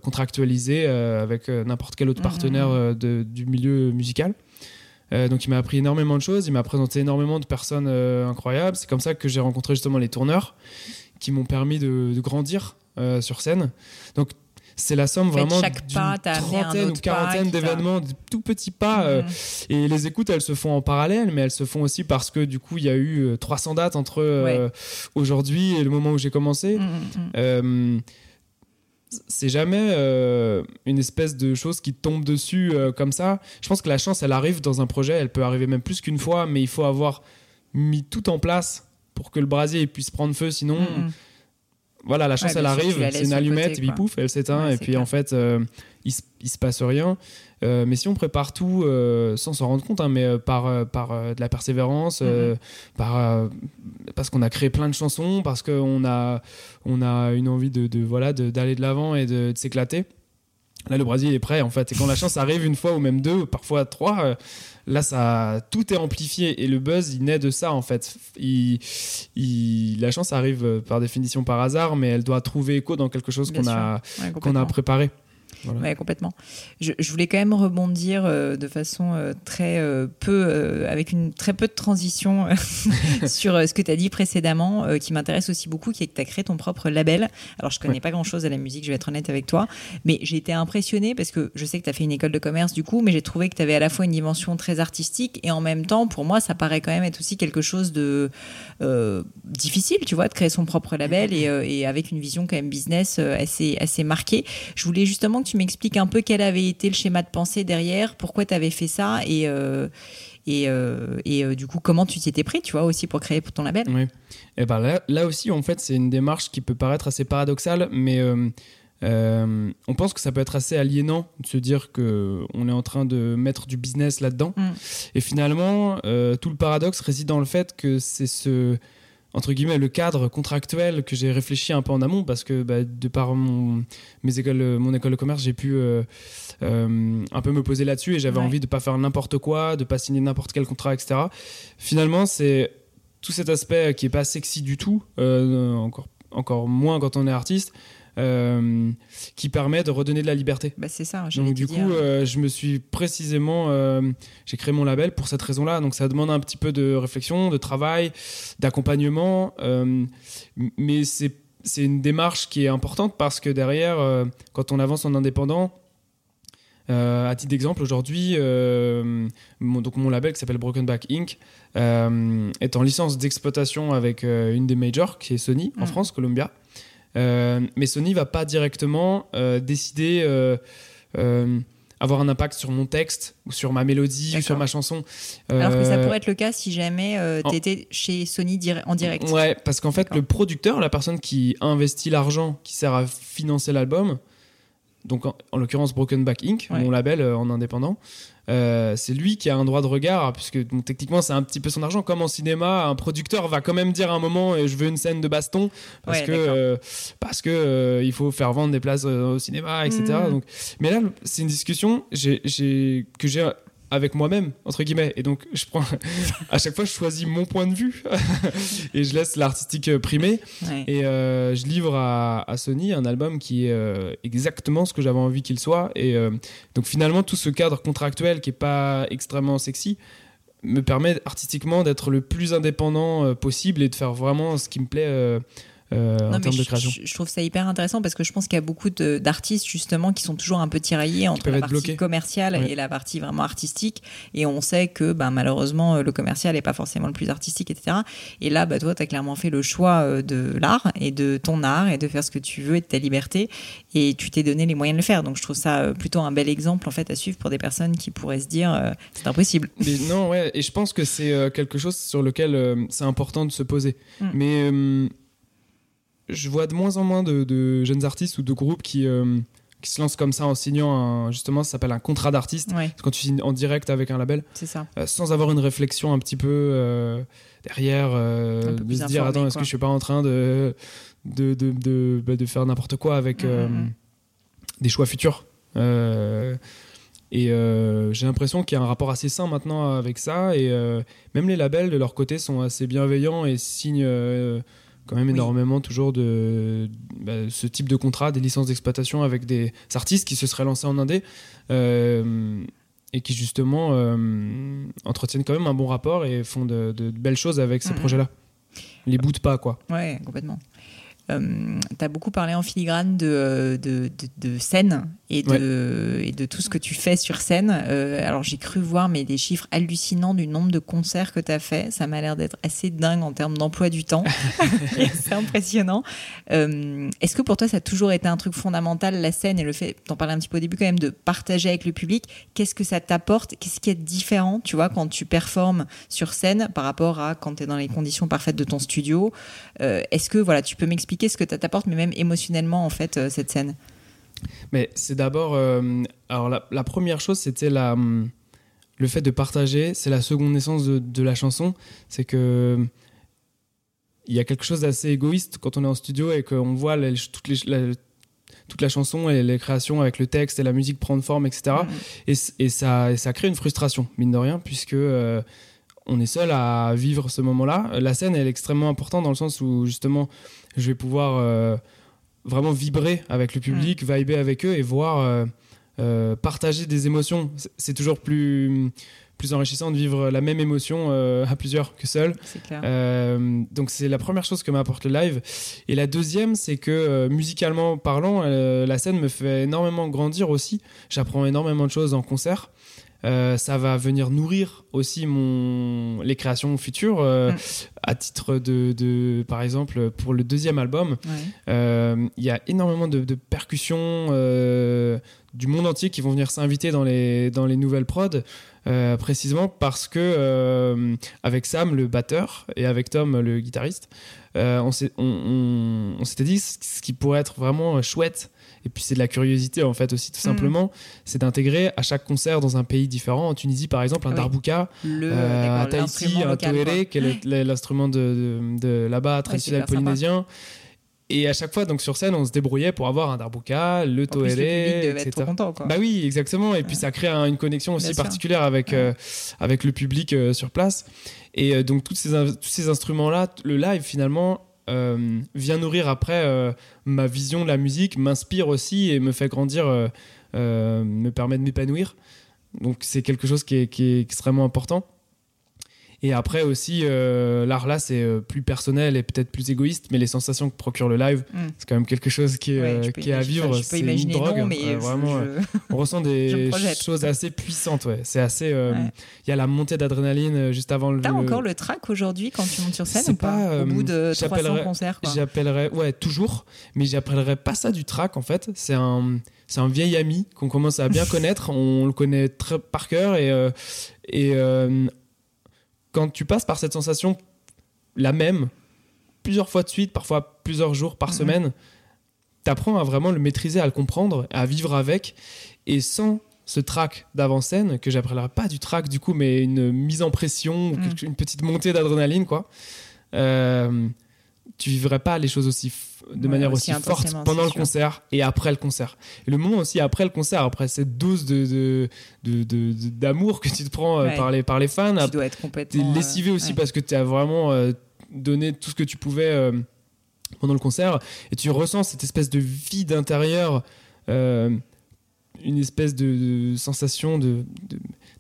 contractualiser avec n'importe quel autre mhm. partenaire de, du milieu musical. Euh, donc il m'a appris énormément de choses, il m'a présenté énormément de personnes euh, incroyables. C'est comme ça que j'ai rencontré justement les tourneurs qui m'ont permis de, grandir euh, sur scène. Donc c'est la somme vraiment d'une trentaine ou quarantaine d'événements, de tout petits pas. Mhm. et les écoutes, elles se font en parallèle, mais elles se font aussi parce que du coup, il y a eu 300 dates entre aujourd'hui et le moment où j'ai commencé. Mhm, mhm c'est jamais euh, une espèce de chose qui tombe dessus euh, comme ça. Je pense que la chance, elle arrive dans un projet, elle peut arriver même plus qu'une fois, mais il faut avoir mis tout en place pour que le brasier puisse prendre feu. Sinon, mm, mm. voilà, la chance, elle arrive, c'est une allumette, et puis pouf, elle s'éteint, et puis en fait, euh, il, il, se passe rien. Euh, mais si on prépare tout euh, sans s'en rendre compte, hein, mais euh, par, par de la persévérance, mhm. par, parce qu'on a créé plein de chansons, parce qu'on a, on a une envie de, de voilà d'aller de l'avant et de, s'éclater. Là, le Brésil est prêt, en fait. Et quand la chance arrive une fois ou même deux, parfois trois, là, ça, tout est amplifié. Et le buzz, il naît de ça, en fait. Il, la chance arrive par définition par hasard, mais elle doit trouver écho dans quelque chose qu'on a, qu'on a préparé. Oui, complètement. Je, voulais quand même rebondir euh, de façon euh, très euh, peu, avec une très peu de transition sur ce que tu as dit précédemment, qui m'intéresse aussi beaucoup, qui est que tu as créé ton propre label. Alors, je connais pas grand-chose à la musique, je vais être honnête avec toi, mais j'ai été impressionnée parce que je sais que tu as fait une école de commerce du coup, mais j'ai trouvé que tu avais à la fois une dimension très artistique et en même temps, pour moi, ça paraît quand même être aussi quelque chose de difficile, tu vois, de créer son propre label et, et, avec une vision quand même business assez, assez marquée. Je voulais justement que tu m'expliques un peu quel avait été le schéma de pensée derrière, pourquoi tu avais fait ça et, euh, et, euh, et euh, du coup, comment tu t'y étais pris, tu vois, aussi pour créer ton label Oui. Et eh ben là, là aussi, en fait, c'est une démarche qui peut paraître assez paradoxale, mais on pense que ça peut être assez aliénant de se dire qu'on est en train de mettre du business là-dedans. Mm. Et finalement, tout le paradoxe réside dans le fait que c'est ce entre guillemets le cadre contractuel que j'ai réfléchi un peu en amont parce que bah, de par mon mes écoles mon école de commerce j'ai pu euh, euh, un peu me poser là-dessus et j'avais envie de pas faire n'importe quoi de pas signer n'importe quel contrat etc finalement c'est tout cet aspect qui est pas sexy du tout euh, encore encore moins quand on est artiste euh, qui permet de redonner de la liberté. Bah, c'est ça. Donc du coup, euh, je me suis précisément, euh, j'ai créé mon label pour cette raison-là. Donc ça demande un petit peu de réflexion, de travail, d'accompagnement, mais c'est c'est une démarche qui est importante parce que derrière, quand on avance en indépendant, à titre d'exemple, aujourd'hui, mon, donc mon label qui s'appelle Broken Back Inc. est en licence d'exploitation avec une des majors qui est Sony en mm. France, Columbia. Euh, mais Sony va pas directement euh, décider euh, avoir un impact sur mon texte ou sur ma mélodie ou sur ma chanson. Alors que ça pourrait être le cas si jamais tu étais chez Sony en direct. Ouais, parce qu'en fait, le producteur, la personne qui investit l'argent qui sert à financer l'album, donc en, l'occurrence Broken Back Inc., mon label en indépendant. c'est lui qui a un droit de regard, puisque donc, techniquement c'est un petit peu son argent. Comme en cinéma, un producteur va quand même dire à un moment je veux une scène de baston parce que parce que il faut faire vendre des places au cinéma, etc. Mmh. Donc, mais là c'est une discussion que j'ai avec moi-même entre guillemets. Et donc je prends à chaque fois je choisis mon point de vue et je laisse l'artistique euh, primer. Et euh, je livre à, Sony un album qui est euh, exactement ce que j'avais envie qu'il soit. Et donc finalement tout ce cadre contractuel qui est pas extrêmement sexy me permet artistiquement d'être le plus indépendant possible et de faire vraiment ce qui me plaît euh, en termes de création. Je, trouve ça hyper intéressant parce que je pense qu'il y a beaucoup d'artistes justement qui sont toujours un peu tiraillés entre la partie commerciale et la partie vraiment artistique. Et on sait que ben, malheureusement le commercial n'est pas forcément le plus artistique, etc. Et là, bah, toi, tu as clairement fait le choix euh, de l'art et de ton art et de faire ce que tu veux et de ta liberté. Et tu t'es donné les moyens de le faire. Donc je trouve ça euh, plutôt un bel exemple en fait à suivre pour des personnes qui pourraient se dire c'est impossible. Mais non, ouais. Et je pense que c'est quelque chose sur lequel c'est important de se poser. Mm. Mais je vois de moins en moins de, jeunes artistes ou de groupes qui, euh, qui se lancent comme ça en signant un, justement, ça s'appelle un contrat d'artiste. Quand tu signes en direct avec un label, ça. Euh, sans avoir une réflexion un petit peu euh, derrière, de se dire attends, est-ce que je suis pas en train de, de, de, de, bah, faire n'importe quoi avec des choix futurs et j'ai l'impression qu'il y a un rapport assez sain maintenant avec ça. Et même les labels, de leur côté, sont assez bienveillants et signent quand même énormément toujours de bah, ce type de contrat, des licences d'exploitation avec des artistes qui se seraient lancés en indé euh, et qui justement euh, entretiennent quand même un bon rapport et font de, belles choses avec ces projets-là. Ils les boutent pas, quoi. Ouais, complètement. Euh, tu as beaucoup parlé en filigrane de, de, de, scène et de, et de tout ce que tu fais sur scène. Euh, alors j'ai cru voir mais des chiffres hallucinants du nombre de concerts que tu as fait. Ça m'a l'air d'être assez dingue en termes d'emploi du temps. c'est impressionnant. Euh, est-ce que pour toi ça a toujours été un truc fondamental, la scène et le fait, t'en parlais un petit peu au début quand même, de partager avec le public? Qu'est-ce que ça t'apporte? Qu'est-ce qui est différent, tu vois, quand tu performes sur scène par rapport à quand tu es dans les conditions parfaites de ton studio? Est-ce que voilà, tu peux m'expliquer ce que ça t'apporte, mais même émotionnellement, en fait, euh, cette scène Mais c'est d'abord. Euh, alors, la, première chose, c'était la, hum, le fait de partager. C'est la seconde naissance de, la chanson. C'est que. Il y a quelque chose d'assez égoïste quand on est en studio et qu'on voit toutes les, la, toute la chanson et les créations avec le texte et la musique prendre forme, etc. Et, et, ça, ça crée une frustration, mine de rien, puisque euh, on est seul à vivre ce moment-là. La scène, elle est extrêmement importante dans le sens où justement, je vais pouvoir euh, vraiment vibrer avec le public, mm. vibrer avec eux et voir euh, euh, partager des émotions. C'est toujours plus plus enrichissant de vivre la même émotion à plusieurs que seul. donc c'est la première chose que m'apporte le live. Et la deuxième, c'est que musicalement parlant, la scène me fait énormément grandir aussi. J'apprends énormément de choses en concert. Euh, ça va venir nourrir aussi mon les créations futures euh, mm. à titre de, de, par exemple pour le deuxième album euh, il y a énormément de, de percussions du monde entier qui vont venir s'inviter dans les dans les nouvelles prods précisément parce que avec Sam le batteur et avec Tom le guitariste on s'était on, on, dit ce qui pourrait être vraiment chouette et puis c'est de la curiosité en fait aussi tout mm. simplement, c'est d'intégrer à chaque concert dans un pays différent. En Tunisie par exemple, un darbouka, euh, à Tahiti un toéré qui est l'instrument de, de, là-bas traditionnel polynésien. Et à chaque fois, donc sur scène, on se débrouillait pour avoir un darbouka, le toéré, etc. Content, Bah oui, exactement. Et puis ça crée une connexion aussi particulière avec euh, avec le public euh, sur place. Et donc toutes ces, tous ces instruments-là, le live finalement euh, vient nourrir après euh, ma vision de la musique, m'inspire aussi et me fait grandir, euh, me permet de m'épanouir. Donc c'est quelque chose qui est, extrêmement important. Et après aussi, euh, l'art là, c'est euh, plus personnel et peut-être plus égoïste, mais les sensations que procure le live, mm. c'est quand même quelque chose qui, est, euh, qui est à vivre. C'est une drogue. mais vraiment, on ressent des choses assez puissantes. Ouais. C'est assez. Il y a la montée d'adrénaline juste avant le. T'as encore le track aujourd'hui quand tu montes sur scène ou pas, Au bout de 300 concerts. J'appellerais, ouais, toujours, mais j'appellerais pas ça du track en fait. C'est un c'est un vieil ami qu'on commence à bien connaître. On le connaît très par cœur et, et quand tu passes par cette sensation, la même, plusieurs fois de suite, parfois plusieurs jours par mhm. semaine, apprends à vraiment le maîtriser, à le comprendre, à vivre avec, et sans ce track d'avant-scène, que j'appellerais pas du track du coup, mais une mise en pression, mm. une petite montée d'adrénaline, quoi. Euh, tu vivrais pas les choses aussi de manière aussi, forte pendant le concert et après le concert. Et le moment aussi après le concert, après cette dose de, d'amour que tu te prends euh, par, les, par les fans, tu dois être complètement lessivé aussi parce que tu as vraiment euh, donné tout ce que tu pouvais pendant le concert et tu ressens cette espèce de vide intérieur une espèce de, sensation de, de,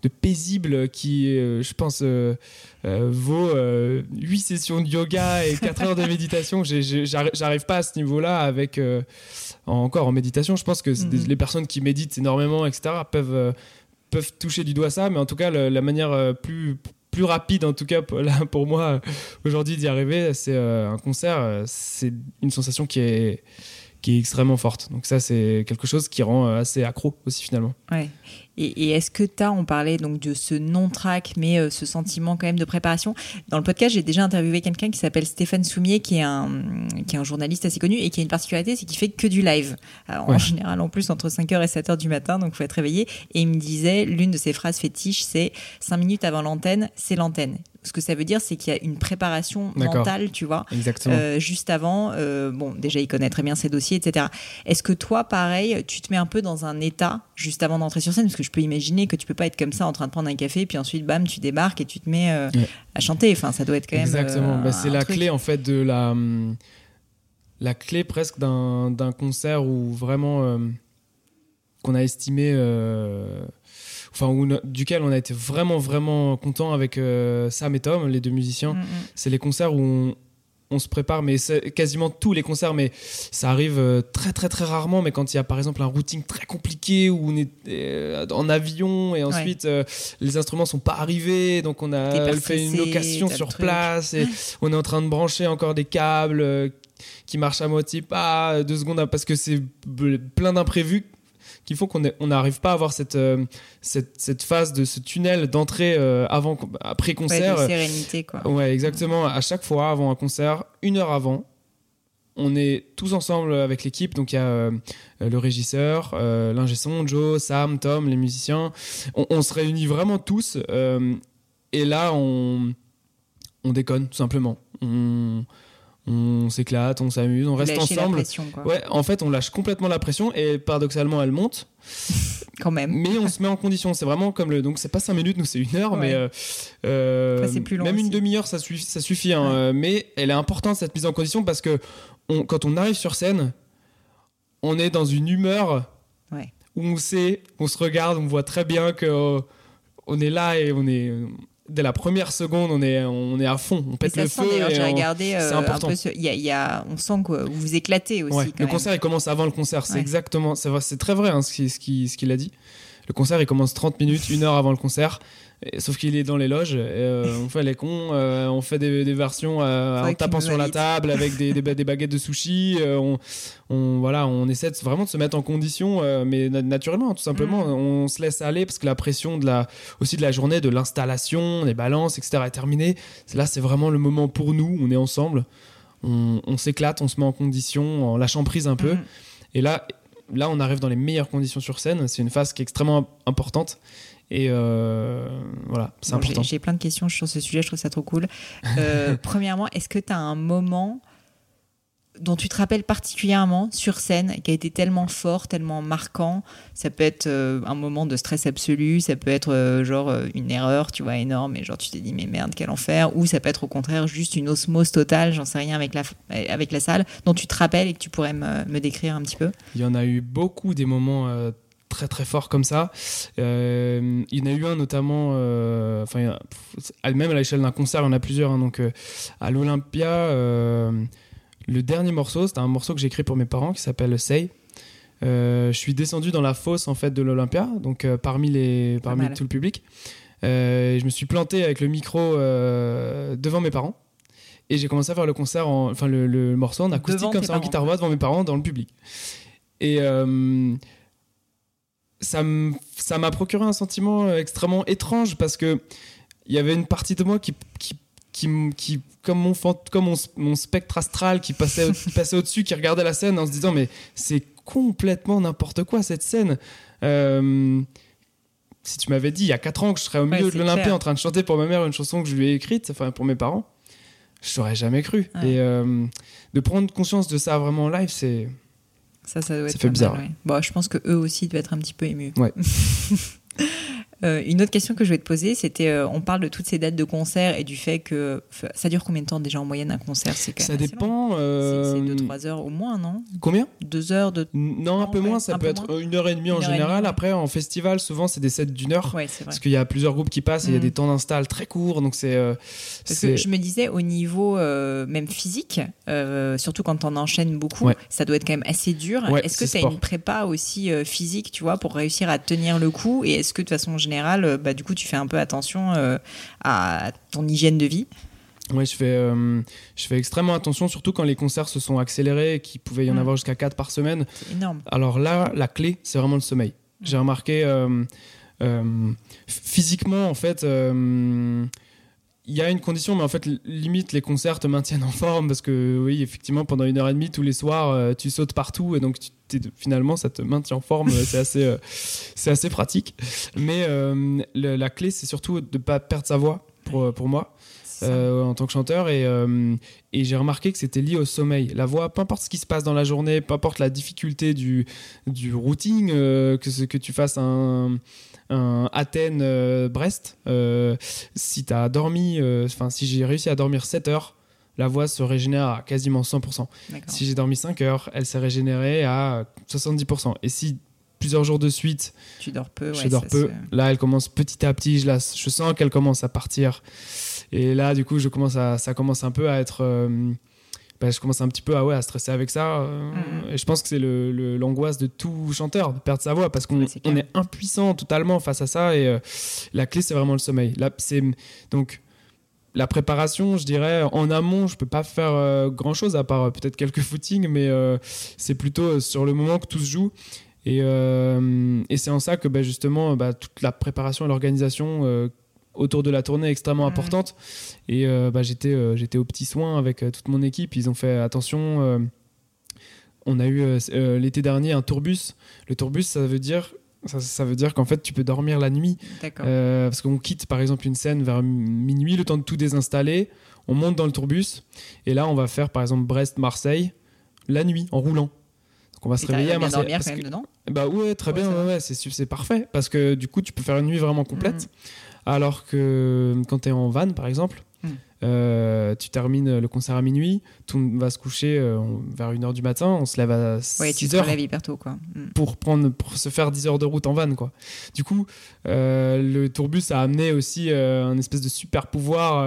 paisible qui, euh, je pense, euh, euh, vaut 8 sessions de yoga et 4 heures de méditation. J'arrive pas à ce niveau-là avec encore en méditation. Je pense que mhm. les personnes qui méditent énormément, etc., peuvent, peuvent toucher du doigt ça, mais en tout cas, la manière plus plus rapide en tout cas là, pour moi aujourd'hui d'y arriver c'est un concert c'est une sensation qui est qui est extrêmement forte. Donc ça, c'est quelque chose qui rend assez accro aussi finalement. Ouais. Et, est-ce que tu as, on parlait donc de ce non-track, mais euh, ce sentiment quand même de préparation. Dans le podcast, j'ai déjà interviewé quelqu'un qui s'appelle Stéphane Soumier, qui est, un, qui est un journaliste assez connu et qui a une particularité, c'est qu'il fait que du live. En général, en plus, entre 5h et 7h du matin, donc il faut être réveillé. Et il me disait, l'une de ses phrases fétiches, c'est 5 minutes avant l'antenne, c'est l'antenne ce que ça veut dire, c'est qu'il y a une préparation mentale, tu vois, euh, juste avant. Euh, bon, déjà, il connaît très bien ses dossiers, etc. Est-ce que toi, pareil, tu te mets un peu dans un état juste avant d'entrer sur scène? Parce que je peux imaginer que tu peux pas être comme ça en train de prendre un café, puis ensuite, bam, tu débarques et tu te mets euh, à chanter. Enfin, ça doit être quand même. Exactement. Bah, c'est la clé, en fait, de la. Hum, la clé presque d'un concert où vraiment. qu'on a estimé enfin duquel on a été vraiment vraiment content avec euh, Sam et Tom, les deux musiciens. Mm, mm. C'est les concerts où on, se prépare, mais c'est quasiment tous les concerts, mais ça arrive euh, très très très rarement. Mais quand il y a par exemple un routing très compliqué où on est euh, en avion et ensuite les instruments sont pas arrivés, donc on a fait une location sur place et on est en train de brancher encore des câbles qui marchent à moitié pas deux secondes parce que c'est plein d'imprévus qui font qu'on n'arrive pas à avoir cette, euh, cette, cette, phase de ce tunnel d'entrée euh, avant après concert. Ouais, de sérénité quoi. Ouais, exactement. À chaque fois avant un concert, une heure avant, on est tous ensemble avec l'équipe. Donc il y a euh, le régisseur, l'ingé son, Joe, Sam, Tom, les musiciens. On, se réunit vraiment tous. et là, on, on déconne tout simplement. On, on s'éclate, on s'amuse, on reste ensemble. La pression, quoi. Ouais, en fait, on lâche complètement la pression et paradoxalement, elle monte. Quand même. Mais on se met en condition. C'est vraiment comme le. Donc, c'est pas 5 minutes, nous, c'est une heure, mais. Euh, euh plus long même une demi-heure, ça suffit. Ça suffit hein, euh, mais elle est importante, cette mise en condition, parce que on, quand on arrive sur scène, on est dans une humeur où on sait, on se regarde, on voit très bien que. Euh, on est là et on est, dès la première seconde, on est, on est à fond, on pète le feu. J'ai regardé, c'est important. y a, y a, on sent que vous vous éclatez aussi. le concert, il commence avant le concert, c'est exactement, c'est très vrai hein, ce qu'il ce qu'il a dit. Le concert, il commence 30 minutes, une heure avant le concert sauf qu'il est dans les loges. Euh, on fait les cons, euh, on fait des, versions euh, en tapant sur la table avec des, des, baguettes de sushi. on, on, voilà, on essaie vraiment de se mettre en condition, mais naturellement, tout simplement. Mm. On se laisse aller parce que la pression de la, aussi de la journée, de l'installation, des balances, etc. est terminée. Là, c'est vraiment le moment pour nous. On est ensemble. On, s'éclate, on se met en condition, en lâchant prise un peu. Mm. Et là, là, on arrive dans les meilleures conditions sur scène. C'est une phase qui est extrêmement importante. Et euh, voilà, c'est important. J'ai plein de questions sur ce sujet, je trouve ça trop cool. Euh, premièrement, est-ce que tu as un moment dont tu te rappelles particulièrement sur scène, qui a été tellement fort, tellement marquant Ça peut être euh, un moment de stress absolu, ça peut être genre une erreur, tu vois, énorme, et genre tu t'es dit mais merde, quel enfer, ou ça peut être au contraire juste une osmose totale, j'en sais rien, avec la, avec la salle, dont tu te rappelles et que tu pourrais me, me décrire un petit peu Il y en a eu beaucoup des moments très très fort comme ça. Euh, il y en a eu un notamment, euh, même à l'échelle d'un concert, il y en a plusieurs. Hein, donc euh, à l'Olympia, le dernier morceau, c'était un morceau que j'ai écrit pour mes parents qui s'appelle Say. je suis descendu dans la fosse en fait de l'Olympia, donc parmi les parmi tout le public. je me suis planté avec le micro devant mes parents et j'ai commencé à faire le concert, enfin le, morceau en acoustique comme ça en guitare voix devant mes parents dans le public. Et ça m'a procuré un sentiment euh, extrêmement étrange parce que il y avait une partie de moi qui, qui, qui comme mon comme mon, mon, spectre astral qui passait qui passait au-dessus qui regardait la scène en se disant mais c'est complètement n'importe quoi cette scène euh, si tu m'avais dit il y a 4 ans que je serais au milieu de l'Olympia en train de chanter pour ma mère une chanson que je lui ai écrite enfin pour mes parents je t'aurais jamais cru et euh, de prendre conscience de ça vraiment en live c'est ça, ça doit être fait bizarre. bon, je pense que eux aussi doivent être un petit peu émus. Ouais. Euh, une autre question que je voulais te poser, c'était, euh, on parle de toutes ces dates de concert et du fait que ça dure combien de temps déjà en moyenne un concert? C'est Ça dépend. Euh... C'est 2-3 heures au moins, non? Combien? 2 heures de. Non, un peu moins. Ça peut être une heure et demie en général. Après, en festival, souvent c'est des sets d'une heure. Ouais, c'est vrai. Parce qu'il y a plusieurs groupes qui passent et il y a mm. des temps d'install très courts, donc c'est. Euh, parce que je me disais au niveau même physique, surtout quand on enchaîne beaucoup, ça doit être quand même assez dur. est-ce que tu as une prépa aussi physique, tu vois, pour réussir à tenir le coup? Et est-ce que de toute façon général, euh, bah, du coup, tu fais un peu attention euh, à ton hygiène de vie. Oui, je fais, euh, je fais extrêmement attention, surtout quand les concerts se sont accélérés, qu'il pouvait y en mm. avoir jusqu'à 4 par semaine. C'est énorme. Alors là, la clé, c'est vraiment le sommeil. Mm. J'ai remarqué, physiquement, en fait, il y a une condition, mais en fait, limite, les concerts te maintiennent en forme parce que, oui, effectivement, pendant une heure et demie, tous les soirs, euh, tu sautes partout et donc finalement, ça te maintient en forme. c'est assez, euh, assez pratique. Mais euh, la clé, c'est surtout de ne pas perdre sa voix pour, pour moi. En tant que chanteur et, et j'ai remarqué que c'était lié au sommeil. La voix, peu importe ce qui se passe dans la journée, peu importe la difficulté du, du routing, que, que tu fasses un, Athènes-Brest, euh, si tu as dormi, euh, enfin, si j'ai réussi à dormir 7 heures, la voix se régénère à quasiment 100%. Si j'ai dormi 5 heures, elle s'est régénérée à 70%. Et si plusieurs jours de suite, tu dors peu, je dors peu, là elle commence petit à petit, je, la, je sens qu'elle commence à partir. Et là, du coup, je commence à, ça commence un peu à être. Euh, bah, je commence un petit peu à, ouais, à stresser avec ça. Euh, mm-hmm. Et je pense que c'est l'angoisse le, de tout chanteur de perdre sa voix parce qu'on est, impuissant totalement face à ça. Et euh, la clé, c'est vraiment le sommeil. Là, c'est donc la préparation, je dirais, en amont, je peux pas faire euh, grand chose à part peut-être quelques footings, mais c'est plutôt sur le moment que tout se joue. Et, et c'est en ça que bah, justement, bah, toute la préparation et l'organisation autour de la tournée extrêmement mm. importante. Et euh, bah, j'étais, euh, j'étais au petit soin avec euh, toute mon équipe. Ils ont fait attention. on a eu l'été dernier un tourbus. Le tourbus, ça veut dire ça, veut dire qu'en fait, tu peux dormir la nuit. parce qu'on quitte par exemple une scène vers minuit, le temps de tout désinstaller. On monte dans le tourbus. Et là, on va faire par exemple Brest-Marseille la nuit, en roulant. Donc on va se réveiller à Marseille. dormir même dedans? Bah ouais, très bien, ouais, c'est, c'est parfait. Parce que du coup, tu peux faire une nuit vraiment complète. Mm. Alors que quand tu es en van, par exemple, hmm. euh, tu termines le concert à minuit, tout va se coucher euh, vers 1h du matin, on se lève à 6 tu heures. hyper tôt, quoi. Hmm. Pour, prendre, pour se faire 10 heures de route en van, quoi. Du coup, euh, le tourbus a amené aussi un espèce de super pouvoir.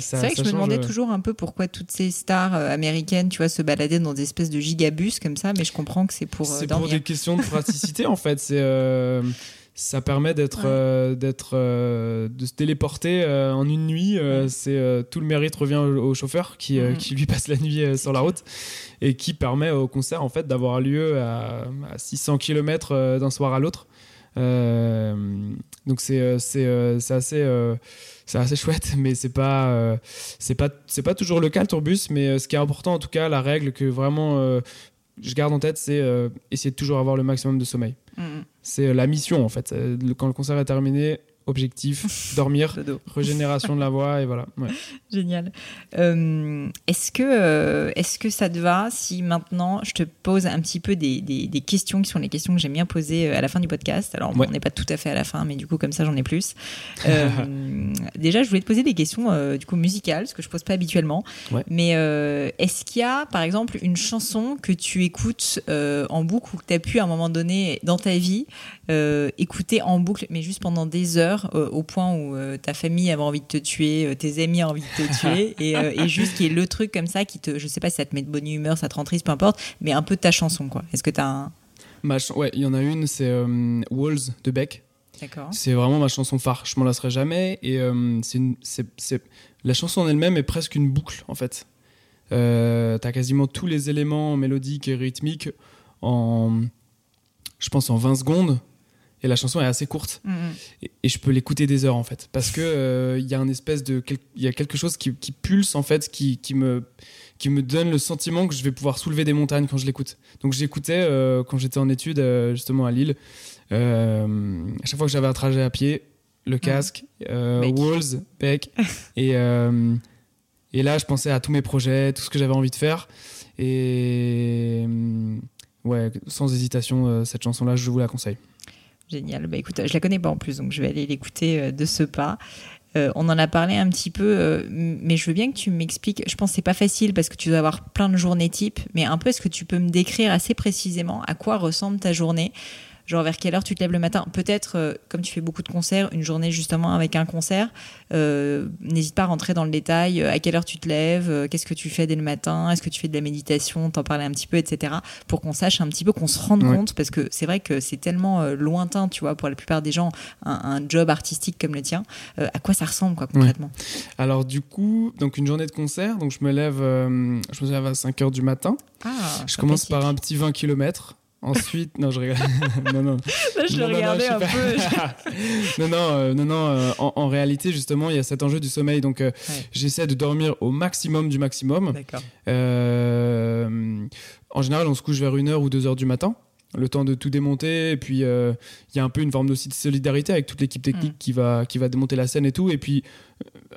c'est vrai que je me demandais toujours un peu pourquoi toutes ces stars américaines, tu vois, se baladaient dans des espèces de gigabus comme ça, mais je comprends que c'est pour. c'est pour des questions de praticité, en fait. C'est ça permet d'être euh, d'être euh, de se téléporter euh, en une nuit c'est tout le mérite revient au, chauffeur qui, mhm. qui, lui passe la nuit sur la route et qui permet au concert en fait d'avoir lieu à, 600 km d'un soir à l'autre. Donc c'est c'est assez c'est assez chouette mais c'est pas c'est pas c'est pas toujours le cas le tourbus mais ce qui est important en tout cas la règle que vraiment je garde en tête c'est essayer de toujours avoir le maximum de sommeil mhm. C'est la mission en fait. Euh, quand le concert est terminé, objectif, dormir, régénération de la voix et voilà. Génial. Euh, est-ce que, euh, est que ça te va si maintenant je te pose un petit peu des, des, questions qui sont les questions que j'aime bien poser euh, à la fin du podcast? Alors on n'est pas tout à fait à la fin, mais du coup comme ça j'en ai plus. déjà je voulais te poser des questions du coup musicales, ce que je pose pas habituellement. Mais est-ce qu'il y a par exemple une chanson que tu écoutes en boucle ou que tu as pu à un moment donné dans ta vie écouter en boucle, mais juste pendant des heures euh, au point où euh, ta famille avait envie de te tuer, euh, tes amis ont envie de te tuer, et, juste qui est le truc comme ça qui te, je sais pas si ça te met de bonne humeur, ça te rend triste, peu importe, mais un peu de ta chanson, quoi. Est-ce que tu as un. Ma ouais, il y en a une, c'est Walls de Beck. D'accord. C'est vraiment ma chanson phare, je m'en lasserai jamais, et c'est la chanson en elle-même est presque une boucle, en fait. Euh, as quasiment tous les éléments mélodiques et rythmiques en, je pense, en 20 secondes et la chanson est assez courte. Mm, mm. et, et je peux l'écouter des heures en fait. Parce que euh, il y a un espèce de il y a quelque chose qui, qui pulse en fait qui, qui me qui me donne le sentiment que je vais pouvoir soulever des montagnes quand je l'écoute. Donc j'écoutais euh, quand j'étais en études euh, justement à Lille à chaque fois que j'avais un trajet à pied le casque euh, Bec. Walls Beck et et là je pensais à tous mes projets tout ce que j'avais envie de faire. Et ouais sans hésitation cette chanson là je vous la conseille Génial. Bah écoute, je la connais pas en plus, donc je vais aller l'écouter euh, de ce pas. Euh, on en a parlé un petit peu, euh, mais je veux bien que tu m'expliques. Je pense que c'est pas facile parce que tu dois avoir plein de journées types, mais un peu est-ce que tu peux me décrire assez précisément à quoi ressemble ta journée? Genre vers quelle heure tu te lèves le matin? Peut-être, euh, comme tu fais beaucoup de concerts, une journée justement avec un concert. Euh, N'hésite pas à rentrer dans le détail. euh, À quelle heure tu te lèves Qu'est-ce que tu fais dès le matin Est-ce que tu fais de la méditation T'en parlais un petit peu, etc. Pour qu'on sache un petit peu, qu'on se rende Ouais. compte, parce que c'est vrai que c'est tellement lointain, tu vois, pour la plupart des gens, un, un job artistique comme le tien. À quoi ça ressemble, quoi, concrètement? Alors du coup, donc une journée de concert, donc je me lève, je me lève à 5 heures du matin. Ah, je commence par un petit 20 km. Ensuite, non, je rigole. non, non. Là, je Non, le non, regardais un peu. non, non, euh, non, non. euh, en, en réalité, justement, il y a cet enjeu du sommeil. Donc, euh, Ouais. j'essaie de dormir au maximum du maximum. D'accord. En général, on se couche vers 1h ou 2h du matin, le temps de tout démonter. Et puis, euh, il y a un peu une forme aussi de solidarité avec toute l'équipe technique Mm. qui, va, qui va démonter la scène et tout. Et puis,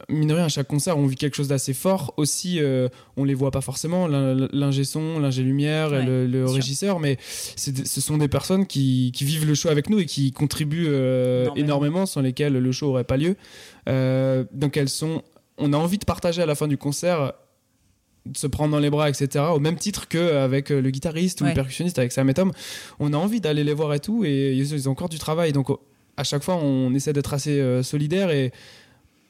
mine de rien, à chaque concert, on vit quelque chose d'assez fort. Aussi, euh, on les voit pas forcément, l'in- l'ingé son, l'ingé lumière, Ouais, le, le bien sûr. régisseur, mais ce sont des personnes qui, qui vivent le show avec nous et qui contribuent euh, Énormément. sans lesquelles le show aurait pas lieu. Euh, donc, elles sont. On a envie de partager à la fin du concert de se prendre dans les bras, etc. Au même titre qu'avec le guitariste ou Ouais. le percussionniste, avec Sam et Tom. On a envie d'aller les voir et tout, et ils ont encore du travail. Donc, à chaque fois, on essaie d'être assez euh, solidaire et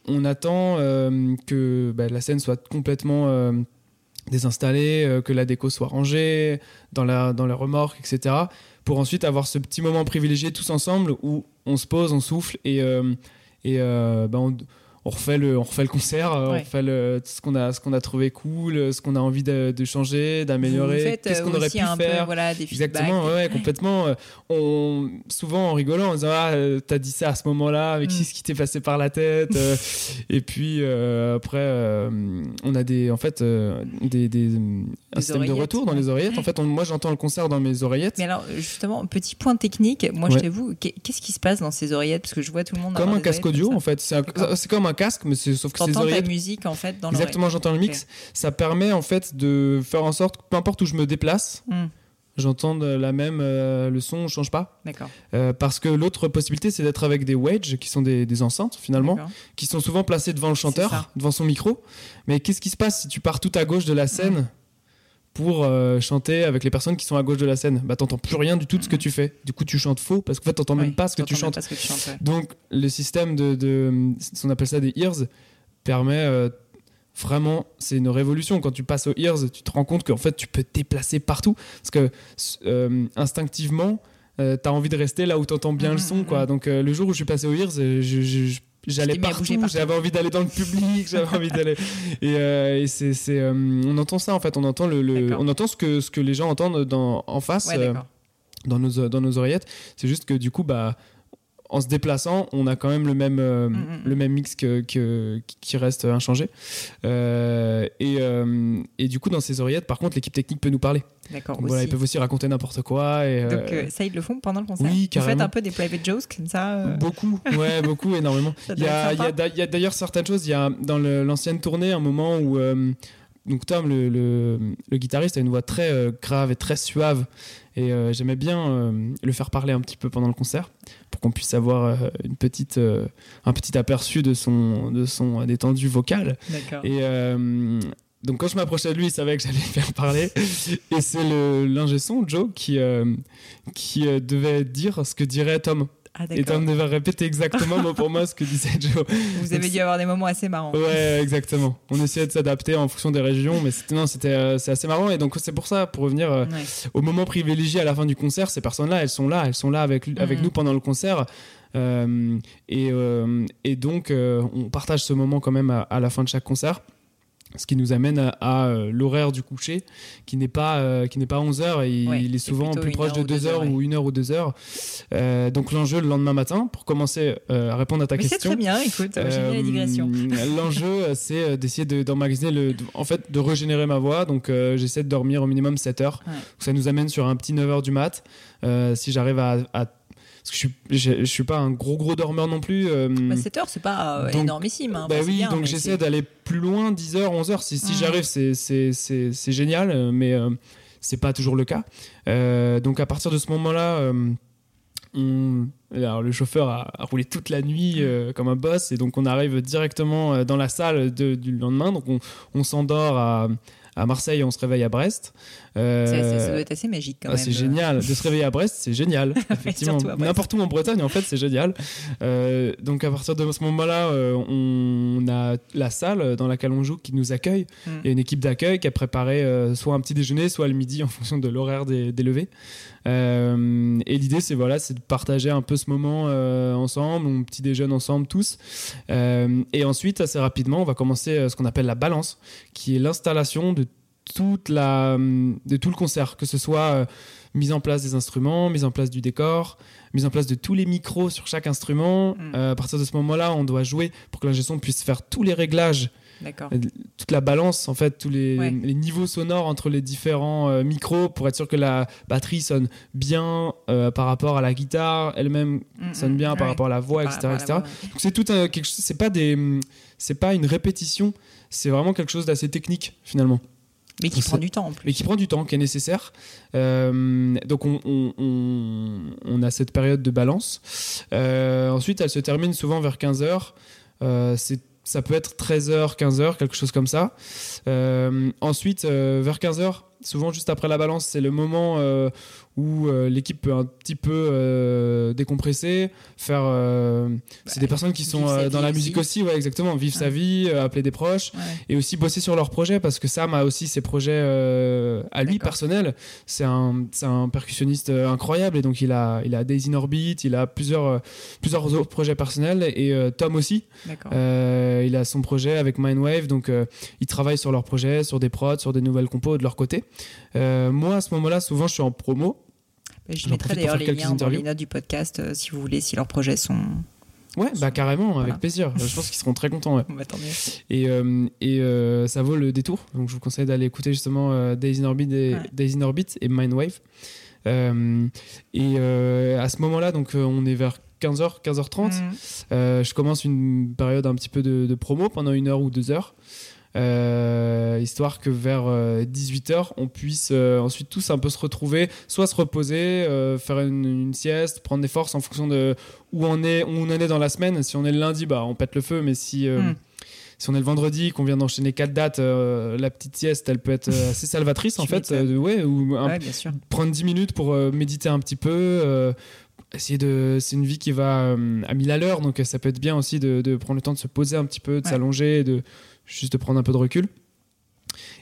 on attend euh, que bah, la scène soit complètement euh, désinstallée, euh, que la déco soit rangée dans la, dans la remorque, etc. Pour ensuite avoir ce petit moment privilégié tous ensemble où on se pose, on souffle et, et bah, on, on refait le, on refait le concert, euh, Ouais. on refait le, ce qu'on a, ce qu'on a trouvé cool, ce qu'on a envie de, de changer, d'améliorer, qu'est-ce euh, qu'on aurait aussi pu un faire. peu, voilà, des Exactement, ouais, ouais, complètement. Euh, On, souvent en rigolant, en disant Ah, euh, t'as dit ça à ce moment-là, avec Mm. ce qui t'est passé par la tête. euh, et puis euh, après, euh, on a des, en fait, euh, des, des, un système de retour dans les oreillettes. En fait, on- moi j'entends le concert dans mes oreillettes. Mais alors, justement, petit point technique, moi je t'avoue, qu'est- qu'est-ce qui se passe dans ces oreillettes? Parce que je vois tout le monde Comme un casque audio, en fait. C'est comme un casque, mais c'est sauf que ça. ces T'entends ta oreillettes. musique en fait dans l'oreille. Exactement, j'entends le mix. Ça permet en fait de faire en sorte que peu importe où je me déplace, Hmm, j'entends la même, euh, le son ne change pas. D'accord. Euh, parce que l'autre possibilité, c'est d'être avec des wedges, qui sont des, des enceintes finalement, qui sont souvent placées devant le chanteur, devant son micro. Mais qu'est-ce qui se passe si tu pars tout à gauche de la scène pour euh, chanter avec les personnes qui sont à gauche de la scène Bah t'entends plus rien du tout de ce que tu fais. Du coup, tu chantes faux parce qu'en fait, t'entends même pas ce que tu chantes. pas ce que tu chantes, ouais. Donc, le système de, de, on appelle ça des ears, permet euh, vraiment, c'est une révolution. Quand tu passes aux ears, tu te rends compte qu'en fait, tu peux te déplacer partout. Parce que euh, instinctivement, euh, t'as envie de rester là où t'entends bien le Mhm, son. Quoi. mhm. Donc, euh, le jour où je suis passé aux ears, je- je- je- J'allais partout, j'avais envie d'aller dans le public, j'avais envie d'aller. Et, euh, et c'est, euh, on entend ça en fait, on entend le, le- on entend ce que ce que les gens entendent dans, en face Ouais, euh, dans nos dans nos oreillettes. C'est juste que du coup, bah, en se déplaçant, on a quand même le même euh, Mm, mm, le même mix que, que- qui reste inchangé. Euh, et, euh, et du coup, dans ces oreillettes, par contre, l'équipe technique peut nous parler. D'accord. Voilà, ils peuvent aussi raconter n'importe quoi. Et, euh, Donc euh, ça, ils le font pendant le concert oui, Vous faites carrément. un peu des private jokes comme ça euh, Beaucoup, ouais, beaucoup, énormément. Il y a, d'ailleurs certaines choses. Il y a dans l'ancienne tournée un moment où euh, donc Tom, le, le- le guitariste, a une voix très euh, grave et très suave. Et euh, j'aimais bien euh, le faire parler un petit peu pendant le concert pour qu'on puisse avoir une petite, un petit aperçu de son, de son détendu vocal. D'accord. Et donc quand je m'approchais de lui, il savait que j'allais faire parler. Et c'est le l'ingé son, Joe, qui, euh, qui euh, devait dire ce que dirait Tom. Ah Et. Tom devait répéter exactement mot pour mot ce que disait Joe. Vous avez dû avoir des moments assez marrants. Ouais, exactement. On essayait de s'adapter en fonction des régions, mais c'était non, c'était euh, c'est assez marrant. Et donc c'est pour ça, pour revenir Ouais. au moment privilégié à la fin du concert, ces personnes-là, elles sont là, elles sont là avec avec Mhm. nous pendant le concert. Et, et donc on partage ce moment quand même à, à la fin de chaque concert. Ce qui nous amène à, l'horaire du coucher qui n'est pas qui n'est pas 11 heures et il est souvent plus proche de 2 heures, ou 1 heure ou 2 heures. Donc l'enjeu le lendemain matin pour commencer à répondre à ta question c'est très bien écoute j'ai la digression. l'enjeu c'est d'essayer d'emmagasiner le en fait de régénérer ma voix. Donc j'essaie de dormir au minimum 7 heures. Ça nous amène sur un petit 9 heures du mat. Si j'arrive à, à parce que je suis, je, suis pas un gros gros dormeur non plus. 7 euh, bah, heures, c'est pas euh, énormissime. Hein, bah oui, donc j'essaie d'aller plus loin, 10 heures, 11 heures. Si, si j'arrive, c'est génial, mais euh, c'est pas toujours le cas. donc à partir de ce moment-là, alors, le chauffeur a, roulé toute la nuit comme un boss, et donc on arrive directement dans la salle du lendemain. Donc on, on s'endort à à Marseille, on se réveille à Brest. Euh, ça, doit être assez magique quand ah, C'est génial. De se réveiller à Brest, c'est génial. Effectivement. N'importe où en Bretagne, en fait, c'est génial. Euh, donc à partir de ce moment-là, euh, on a la salle dans laquelle on joue qui nous accueille. Hmm. Il y a une équipe d'accueil qui a préparé soit un petit déjeuner, soit le midi en fonction de l'horaire des, des, levées. Et l'idée, c'est voilà, c'est de partager un peu ce moment ensemble, un petit déjeuner ensemble tous. et ensuite, assez rapidement, on va commencer ce qu'on appelle la balance, qui est l'installation de toute la, de tout le concert, que ce soit euh, mise en place des instruments, mise en place du décor, mise en place de tous les micros sur chaque instrument. Mm. Euh, à partir de ce moment-là, on doit jouer pour que l'ingé son puisse faire tous les réglages, euh, toute la balance, en fait, tous les, niveaux sonores entre les différents micros pour être sûr que la batterie sonne bien par rapport à la guitare, elle-même mm, sonne mm. bien par rapport à la voix, etc. etc. Donc c'est tout quelque chose, c'est pas des, c'est pas une répétition, c'est vraiment quelque chose d'assez technique finalement. Mais qui prend du temps en plus. Mais qui prend du temps, qui est nécessaire. Euh, donc on, on, on, a cette période de balance. Euh, ensuite, elle se termine souvent vers 15h. Euh, c'est ça peut être 13h, 15h, quelque chose comme ça. Euh, ensuite, euh, vers 15h, souvent juste après la balance, c'est le moment euh, où euh, l'équipe peut un petit peu euh, décompresser, faire. c'est bah, des personnes qui sont dans la musique aussi, ouais, exactement, vivre sa vie, appeler des proches, et aussi bosser sur leurs projets parce que Sam a aussi ses projets à lui personnels. C'est un, un percussionniste incroyable et donc il a, il a Daisy in Orbit, il a plusieurs, plusieurs autres projets personnels et Tom aussi. il a son projet avec Mindwave, donc ils travaillent sur leurs projets, sur des prods, sur des nouvelles compos de leur côté. moi à ce moment-là, souvent je suis en promo je mettrai d'ailleurs les liens dans les notes du podcast euh, si vous voulez, si leurs projets sont. Ouais, bah carrément, avec plaisir. je pense qu'ils seront très contents. Ouais. Bah, et, euh, et euh, ça vaut le détour. Donc je vous conseille d'aller écouter justement Days in Orbit et, Days in Orbit et Mindwave. et à ce moment-là, donc on est vers 15h, 15h30. je commence une période un petit peu de, de, promo pendant une heure ou deux heures. Euh, histoire que vers 18h, euh, on puisse euh, ensuite tous un peu se retrouver, soit se reposer, faire une, sieste, prendre des forces en fonction de où on, est, où on en est dans la semaine. Si on est le lundi, bah, on pète le feu, mais si... Hmm. Si on est le vendredi, qu'on vient d'enchaîner quatre dates, la petite sieste, elle peut être assez salvatrice en fait. ouais, ou prendre 10 minutes pour méditer un petit peu, essayer de c'est une vie qui va à mille à l'heure donc ça peut être bien aussi de, de, prendre le temps de se poser un petit peu de s'allonger de juste de prendre un peu de recul.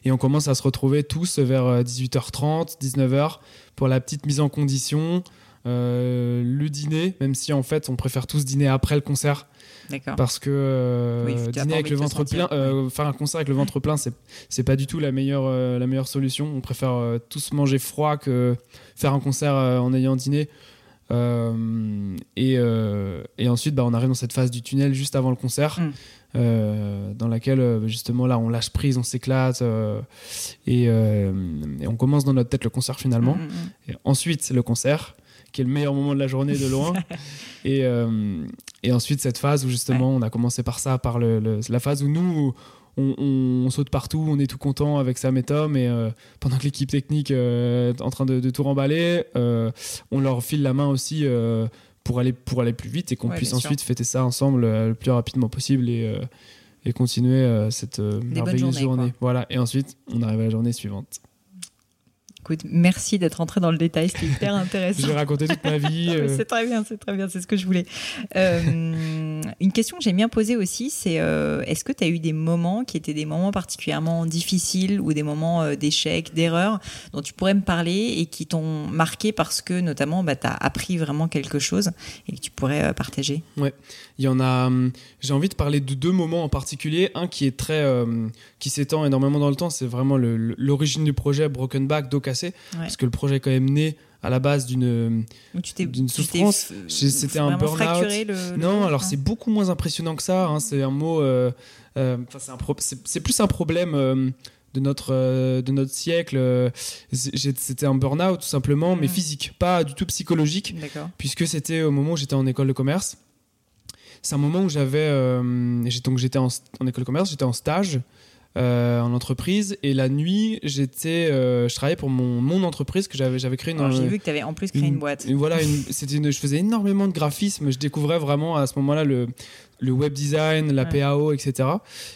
Et on commence à se retrouver tous vers 18h30, euh, 19h pour la petite mise en condition, euh, le dîner, même si en fait on préfère tous dîner après le concert. Parce que euh, dîner avec le ventre plein, faire un concert avec le ventre plein, c'est c'est pas du tout la meilleure la meilleure solution. On préfère tous manger froid que faire un concert en ayant dîné. Et, et, ensuite, bah, on arrive dans cette phase du tunnel juste avant le concert. Mm. Euh, dans laquelle euh, justement là on lâche prise, on s'éclate euh, et, on commence dans notre tête le concert finalement. Mm, mm, mm. Et ensuite le concert qui est le meilleur moment de la journée de loin. et, et ensuite cette phase où justement on a commencé par ça, par le, la phase où nous on, saute partout, on est tout content avec Sam et Tom, et pendant que l'équipe technique est en train de, de tout remballer, on leur file la main aussi pour aller, pour aller plus vite et qu'on puisse ensuite fêter ça ensemble euh, le plus rapidement possible et, euh, et continuer euh, cette merveilleuse journée. Voilà. Et ensuite, on arrive à la journée suivante. Écoute, merci d'être entré dans le détail, c'était hyper intéressant. J'ai raconté toute ma vie. C'est très bien, c'est très bien, c'est ce que je voulais. Euh, une question que j'aime bien poser aussi, c'est euh, est-ce que tu as eu des moments qui étaient des moments particulièrement difficiles ou des moments euh, d'échec, d'erreur, dont tu pourrais me parler et qui t'ont marqué parce que notamment bah, tu as appris vraiment quelque chose et que tu pourrais partager? Ouais, il y en a. Hum, j'ai envie de parler de deux moments en particulier. Un qui est très. qui s'étend énormément dans le temps, c'est vraiment l'origine du projet Broken Back, dos cassé, parce que le projet est quand même né à la base d'une d'une souffrance. C'était un burn-out. Non, alors c'est beaucoup moins impressionnant que ça. Hein. C'est un mot. Euh, euh, c'est plus un problème. Euh, de notre, de notre siècle. C'était un burn-out tout simplement, mais mm. physique, pas du tout psychologique, puisque c'était au moment où j'étais en école de commerce. C'est un moment où j'avais, donc j'étais en, en, école de commerce, j'étais en stage, euh, en entreprise. Et la nuit, j'étais, euh, je travaillais pour mon, mon entreprise que j'avais, j'avais créé. Une, j'ai vu que tu avais en plus créé une, boîte. voilà, c'était je faisais énormément de graphisme. Je découvrais vraiment à ce moment-là le, le web design, la PAO, etc.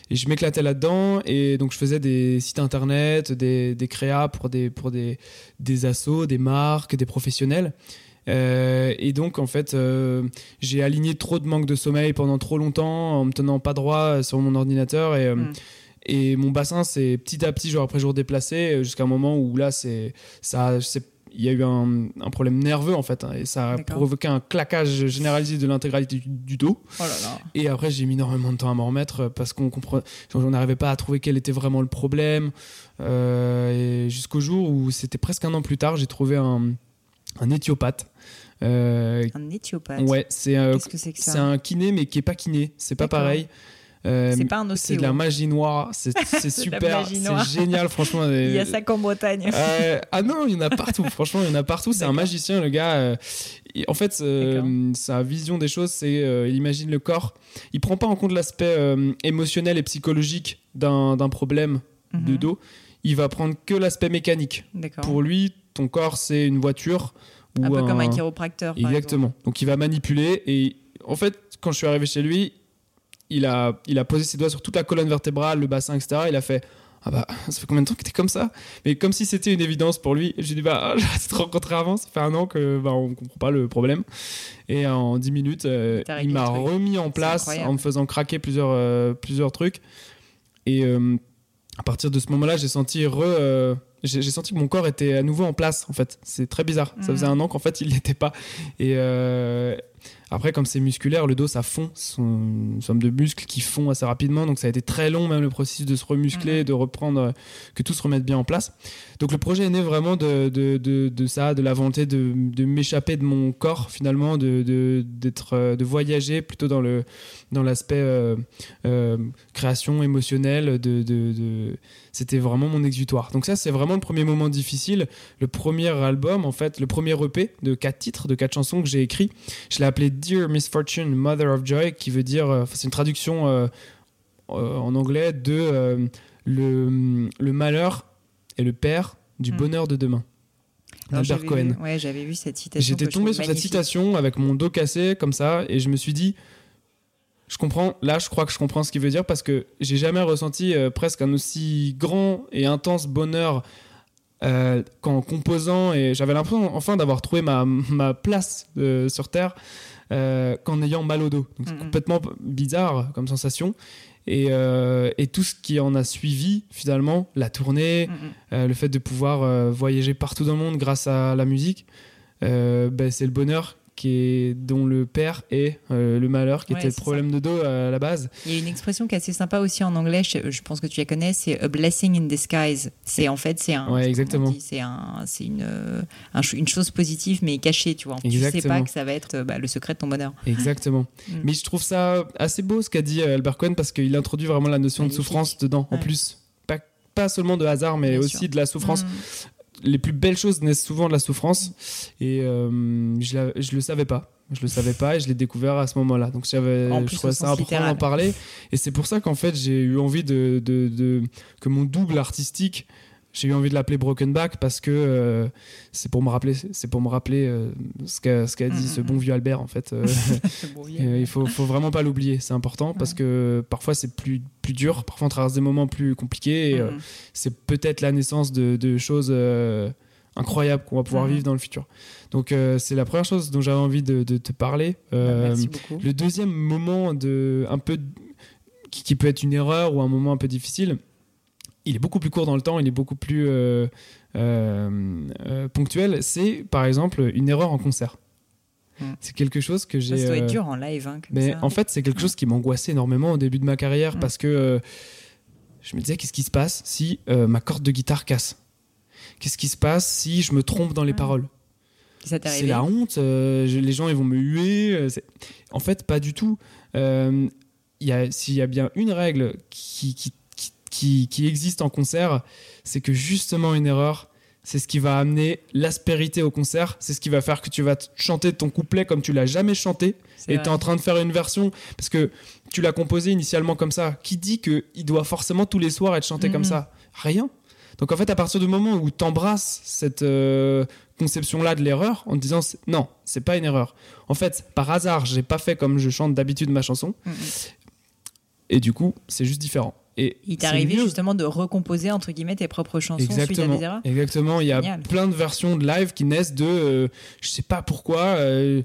Et je m'éclatais là-dedans. Et donc, je faisais des sites internet, des, des créas pour des, pour des, des assos, des marques, des professionnels. Euh, et donc, en fait, j'ai aligné trop de manque de sommeil pendant trop longtemps en me tenant pas droit sur mon ordinateur. Et, hmm. Et mon bassin s'est petit à petit, jour après jour, déplacé euh, jusqu'à un moment où là, c'est ça, il y a eu un, un, problème nerveux en fait, hein, et ça a provoqué un claquage généralisé de l'intégralité du, dos. Oh là là. Et après, j'ai mis énormément de temps à m'en remettre euh, parce qu'on comprend, on n'arrivait pas à trouver quel était vraiment le problème. Euh, et jusqu'au jour où c'était presque un an plus tard, j'ai trouvé un, un éthiopathe. Euh, un éthiopathe. Ouais, c'est -ce c'est -ce un kiné mais qui est pas kiné, c'est pas pareil. Euh, c'est pas un C'est de la magie noire. C'est super. C'est génial, franchement. Il y a ça qu'en Bretagne. Euh, ah non, il y en a partout. franchement, il y en a partout. C'est un magicien, le gars. Euh, en fait, sa vision des choses, c'est il imagine le corps. Il prend pas en compte l'aspect émotionnel et psychologique d'un problème de mhm. dos. Il va prendre que l'aspect mécanique. Pour lui, ton corps, c'est une voiture. Un peu comme un chiropracteur. Exactement. Donc il va manipuler et en fait, quand je suis arrivé chez lui, il a, il a posé ses doigts sur toute la colonne vertébrale, le bassin, etc. Il a fait Ah bah, ça fait combien de temps que t'es comme ça? Mais comme si c'était une évidence pour lui. J'ai dit Bah, j'ai te rencontré avant, ça fait un an que bah, on comprend pas le problème. Et en 10 minutes, euh, il m'a remis en place en me faisant craquer plusieurs, euh, plusieurs trucs. Et euh, à partir de ce moment-là, j'ai senti re j'ai senti que mon corps était à nouveau en place en fait c'est très bizarre ça faisait mm. un an qu'en fait il n'était pas et, après, comme c'est musculaire, le dos, ça fond. Ce sont une somme de muscles qui font assez rapidement. Donc, ça a été très long, même le processus de se remuscler, mhm. de reprendre, euh, que tout se remette bien en place. Donc, le projet est né vraiment de, de, de, ça, de la volonté de, m'échapper de mon corps, finalement, de, d'être, euh, de voyager plutôt dans, le, dans l'aspect euh, création émotionnelle. De, C'était vraiment mon exutoire. Donc, ça, c'est vraiment le premier moment difficile. Le premier album, en fait, le premier EP de quatre titres, de quatre chansons que j'ai écrit, je l'ai appelé Dear Misfortune, Mother of Joy, qui veut dire, euh, c'est une traduction euh, euh, en anglais de le, le, malheur et le père du hmm. bonheur de demain. Albert Cohen. ouais, j'avais vu cette citation. J'étais tombé sur cette citation avec mon dos cassé comme ça et je me suis dit, je comprends. Là, je crois que je comprends ce qu'il veut dire parce que j'ai jamais ressenti presque un aussi grand et intense bonheur euh, qu'en composant et j'avais l'impression enfin d'avoir trouvé ma, ma place euh, sur Terre euh, qu'en ayant mal au dos. c'est complètement bizarre comme sensation. Et, et, tout ce qui en a suivi, finalement, la tournée, le fait de pouvoir voyager partout dans le monde grâce à la musique, ben, c'est le bonheur qui est, dont le père est euh, le malheur, qui était le problème de dos à la base. Il y a une expression qui est assez sympa aussi en anglais, je, pense que tu la connais, c'est a blessing in disguise. C'est en fait, c'est un. Ouais, exactement. C'est un, une, euh, une chose positive mais cachée, tu vois. Exactement. Tu sais pas que ça va être bah, le secret de ton bonheur. Exactement. Mm. Mais je trouve ça assez beau ce qu'a dit euh, Albert Cohen parce qu'il introduit vraiment la notion de souffrance dedans, en plus. Pas, pas seulement de hasard, mais aussi de la souffrance. Mm les plus belles choses naissent souvent de la souffrance. Et euh, je, la, je le savais pas. Je le savais pas et je l'ai découvert à ce moment-là. Donc j'avais je trouvais ça important d'en parler. Et c'est pour ça qu'en fait j'ai eu envie de, de, de, que mon double artistique j'ai eu envie de l'appeler Broken Back parce que euh, c'est pour me rappeler c'est pour me rappeler euh, ce qu'a ce qu'a dit ce bon vieux Albert en fait euh, il faut faut vraiment pas l'oublier c'est important parce que parfois c'est plus plus dur parfois on traverse des moments plus compliqués et c'est peut-être la naissance de, de choses incroyables qu'on va pouvoir vivre dans le futur. Donc c'est la première chose dont j'avais envie de, de te parler. Euh, Merci le deuxième moment de un peu qui, qui peut être une erreur ou un moment un peu difficile, il est beaucoup plus court dans le temps, il est beaucoup plus euh, euh, euh, ponctuel. C'est par exemple une erreur en concert. Mm. C'est quelque chose que j'ai. Ça doit être dur en live. Hein, comme mais ça. en fait, c'est quelque chose qui m'angoissait énormément au début de ma carrière Mm. parce que je me disais qu'est-ce qui se passe si ma corde de guitare casse? Qu'est-ce qui se passe si je me trompe dans les Mm. paroles? C'est la honte. euh, je- les gens, ils vont me huer. euh, en fait, pas du tout. Euh, il y a- S'il y a bien une règle qui, qui, qui, existe en concert, c'est que justement une erreur, c'est ce qui va amener l'aspérité au concert. C'est ce qui va faire que tu vas chanter ton couplet comme tu l'as jamais chanté. Et tu es en train de faire une version parce que tu l'as composé initialement comme ça. Qui dit qu'il doit forcément tous les soirs être chanté Mhm. comme ça? Rien. Donc en fait, à partir du moment où tu embrasses cette euh, conception-là de l'erreur en te disant non, c'est pas une erreur. En fait, par hasard, j'ai pas fait comme je chante d'habitude ma chanson mm. et du coup, c'est juste différent. Et Il t'est arrivé mieux. justement de recomposer entre guillemets tes propres chansons suite à Exactement, des exactement. Il y a Génial. plein de versions de live qui naissent de, euh, je sais pas pourquoi, euh,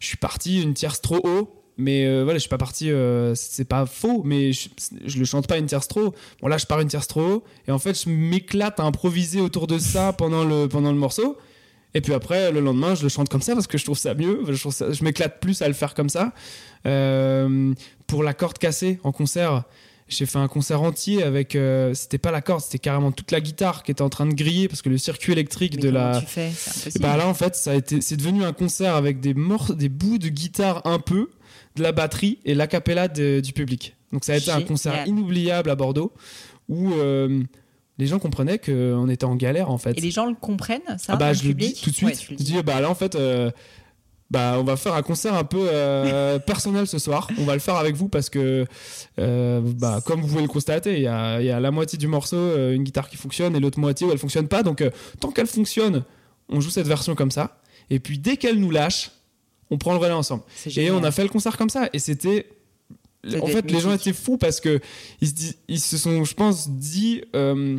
je suis parti une tierce trop haut, mais euh, voilà, je suis pas parti, euh, c'est pas faux, mais je, je le chante pas une tierce trop. Bon là, je pars une tierce trop haut, et en fait, je m'éclate à improviser autour de ça pendant le pendant le morceau. Et puis après, le lendemain, je le chante comme ça parce que je trouve ça mieux. Je, trouve ça- je m'éclate plus à le faire comme ça. Euh, pour la corde cassée en concert, j'ai fait un concert entier avec. euh, c'était pas la corde, c'était carrément toute la guitare qui était en train de griller parce que le circuit électrique Mais de la. tu fais? C'est Et bah là, en fait, ça a été, c'est devenu un concert avec des morceaux, des bouts de guitare un peu, de la batterie et l'acapella du public. Donc ça a été un concert inoubliable à Bordeaux où euh, les gens comprenaient qu'on était en galère en fait. Et les gens le comprennent ça Ah bah je le dis tout de suite. Ouais, je dis. dis bah là en fait euh, bah on va faire un concert un peu euh, personnel ce soir. On va le faire avec vous parce que euh, bah comme vous pouvez le constater, il y a, il y a la moitié du morceau euh, une guitare qui fonctionne et l'autre moitié où elle fonctionne pas. Donc euh, tant qu'elle fonctionne, on joue cette version comme ça. Et puis dès qu'elle nous lâche, on prend le relais ensemble. Et on a fait le concert comme ça. Et c'était. En fait, les gens étaient fous parce que ils se, dis- ils se sont, je pense, dit. euh,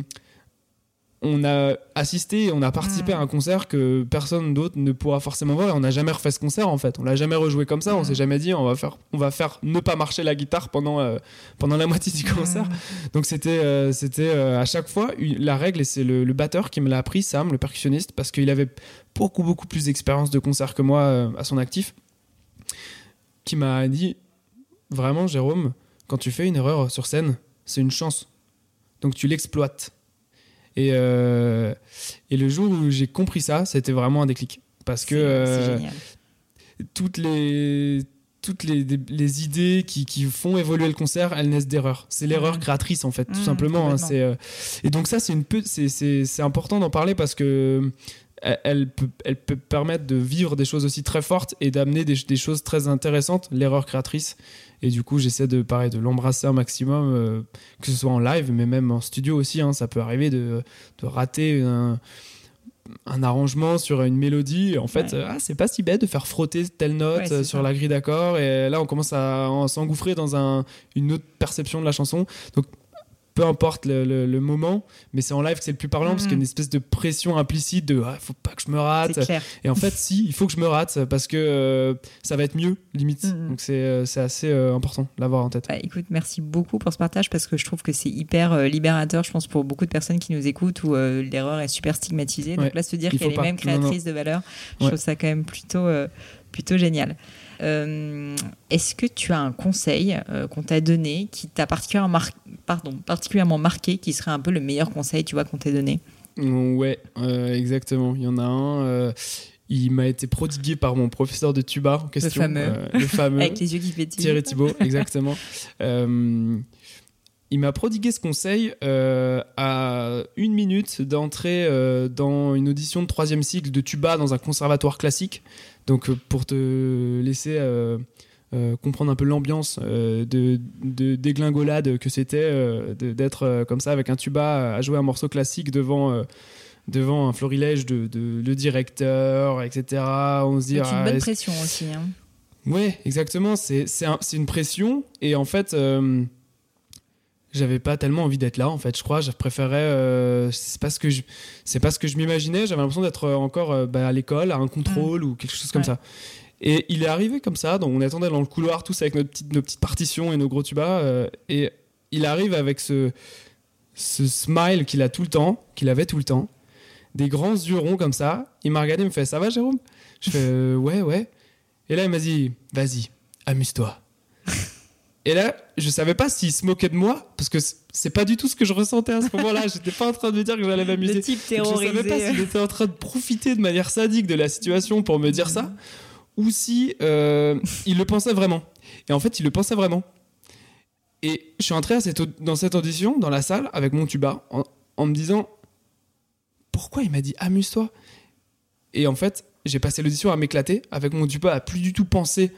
on a assisté, on a participé Mm. à un concert que personne d'autre ne pourra forcément voir et on n'a jamais refait ce concert en fait. On l'a jamais rejoué comme ça. On Mm. s'est jamais dit on va faire, on va faire ne pas marcher la guitare pendant euh, pendant la moitié du concert. Mm. Donc c'était euh, c'était euh, à chaque fois la règle et c'est le, le batteur qui me l'a appris, Sam, le percussionniste, parce qu'il avait beaucoup beaucoup plus d'expérience de concert que moi à son actif, qui m'a dit vraiment Jérôme, quand tu fais une erreur sur scène, c'est une chance, donc tu l'exploites. Et euh, et le jour où j'ai compris ça, c'était vraiment un déclic parce que euh, toutes les toutes les, les idées qui, qui font évoluer le concert, elles naissent d'erreurs. C'est l'erreur Mhm. créatrice en fait, tout Mhm, simplement. hein. c'est, euh, et donc ça, c'est une peu, c'est, c'est, c'est important d'en parler parce que elle, peut, elle peut permettre de vivre des choses aussi très fortes et d'amener des, des choses très intéressantes. L'erreur créatrice. Et du coup, j'essaie de pareil de l'embrasser un maximum, euh, que ce soit en live, mais même en studio aussi. hein. ça peut arriver de, de rater un un arrangement sur une mélodie en fait Ouais. euh, ah, c'est pas si bête de faire frotter telle note Ouais, euh, sur ça. la grille d'accord et là on commence à en- s'engouffrer dans un, une autre perception de la chanson donc peu importe le, le- le moment mais c'est en live que c'est le plus parlant parce qu'il y a une espèce de pression implicite de ah, faut pas que je me rate et en fait si il faut que je me rate parce que euh, ça va être mieux limite Mhm. donc c'est euh, c'est assez euh, important l'avoir en tête Bah, écoute, merci beaucoup pour ce partage parce que je trouve que c'est hyper euh, libérateur, je pense, pour beaucoup de personnes qui nous écoutent où l'erreur est super stigmatisée. Donc Ouais, là, se dire il qu'elle est même Non, non. créatrice de valeur, je Ouais. trouve ça quand même plutôt, plutôt génial. Euh, Est-ce que tu as un conseil euh, qu'on t'a donné qui t'a particulièrement, mar- pardon, particulièrement marqué, qui serait un peu le meilleur conseil, tu vois, qu'on t'ait donné? Ouais, euh, exactement. Il y en a un. il m'a été prodigué par mon professeur de tuba en question. fameux. euh, le fameux. Avec les yeux qui pétillent. Thierry Thibault, exactement. Il m'a prodigué ce conseil euh, à une minute d'entrer euh, dans une audition de troisième cycle de tuba dans un conservatoire classique. Donc, euh, pour te laisser euh, comprendre un peu l'ambiance de, de déglingolade que c'était d'être comme ça avec un tuba à jouer un morceau classique devant. devant un florilège de, de- le directeur, etc. On se dit, C'est une ah, bonne est-ce pression aussi. hein. Ouais, exactement. C'est un- une pression. Et en fait, j'avais pas tellement envie d'être là en fait. Je crois je préférais euh, c'est pas ce que je c'est pas ce que je m'imaginais. J'avais l'impression d'être encore euh, bah, à l'école à un contrôle ou quelque chose comme ça. Et il est arrivé comme ça donc on attendait dans le couloir tous avec nos petites nos petites partitions et nos gros tubas euh, et il arrive avec ce ce smile qu'il a tout le temps qu'il avait tout le temps. Des grands yeux ronds comme ça. Il m'a regardé il me fait ça va Jérôme? Je fais ouais ouais. Et là il m'a dit vas-y amuse-toi et là, je savais pas s'il se moquait de moi, parce que c'est pas du tout ce que je ressentais à ce moment-là. J'étais pas en train de me dire que j'allais m'amuser. Le type terrorisé. Je savais pas s'il était en train de profiter de manière sadique de la situation pour me dire ça, ou si euh, il le pensait vraiment. Et en fait, il le pensait vraiment. Et je suis entré à cette, dans cette audition, dans la salle, avec mon tuba, en, en me disant pourquoi il m'a dit amuse-toi? Et en fait, j'ai passé l'audition à m'éclater, avec mon tuba à plus du tout penser.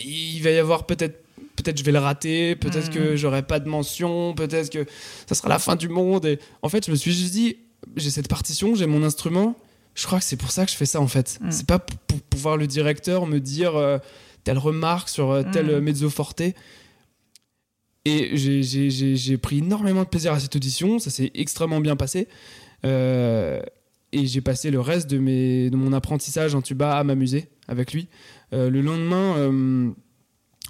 Il va y avoir peut-être peut-être je vais le rater, peut-être que mm. j'aurai pas de mention, peut-être que ça sera la fin du monde. Et en fait, je me suis juste dit, j'ai cette partition, j'ai mon instrument. Je crois que c'est pour ça que je fais ça en fait. Mm. C'est pas pour pouvoir le directeur me dire euh, telle remarque sur euh, tel mm. mezzo forte. Et j'ai pris énormément de plaisir à cette audition, ça s'est extrêmement bien passé. Euh, et j'ai passé le reste de, mes, de mon apprentissage en tuba à m'amuser avec lui. le lendemain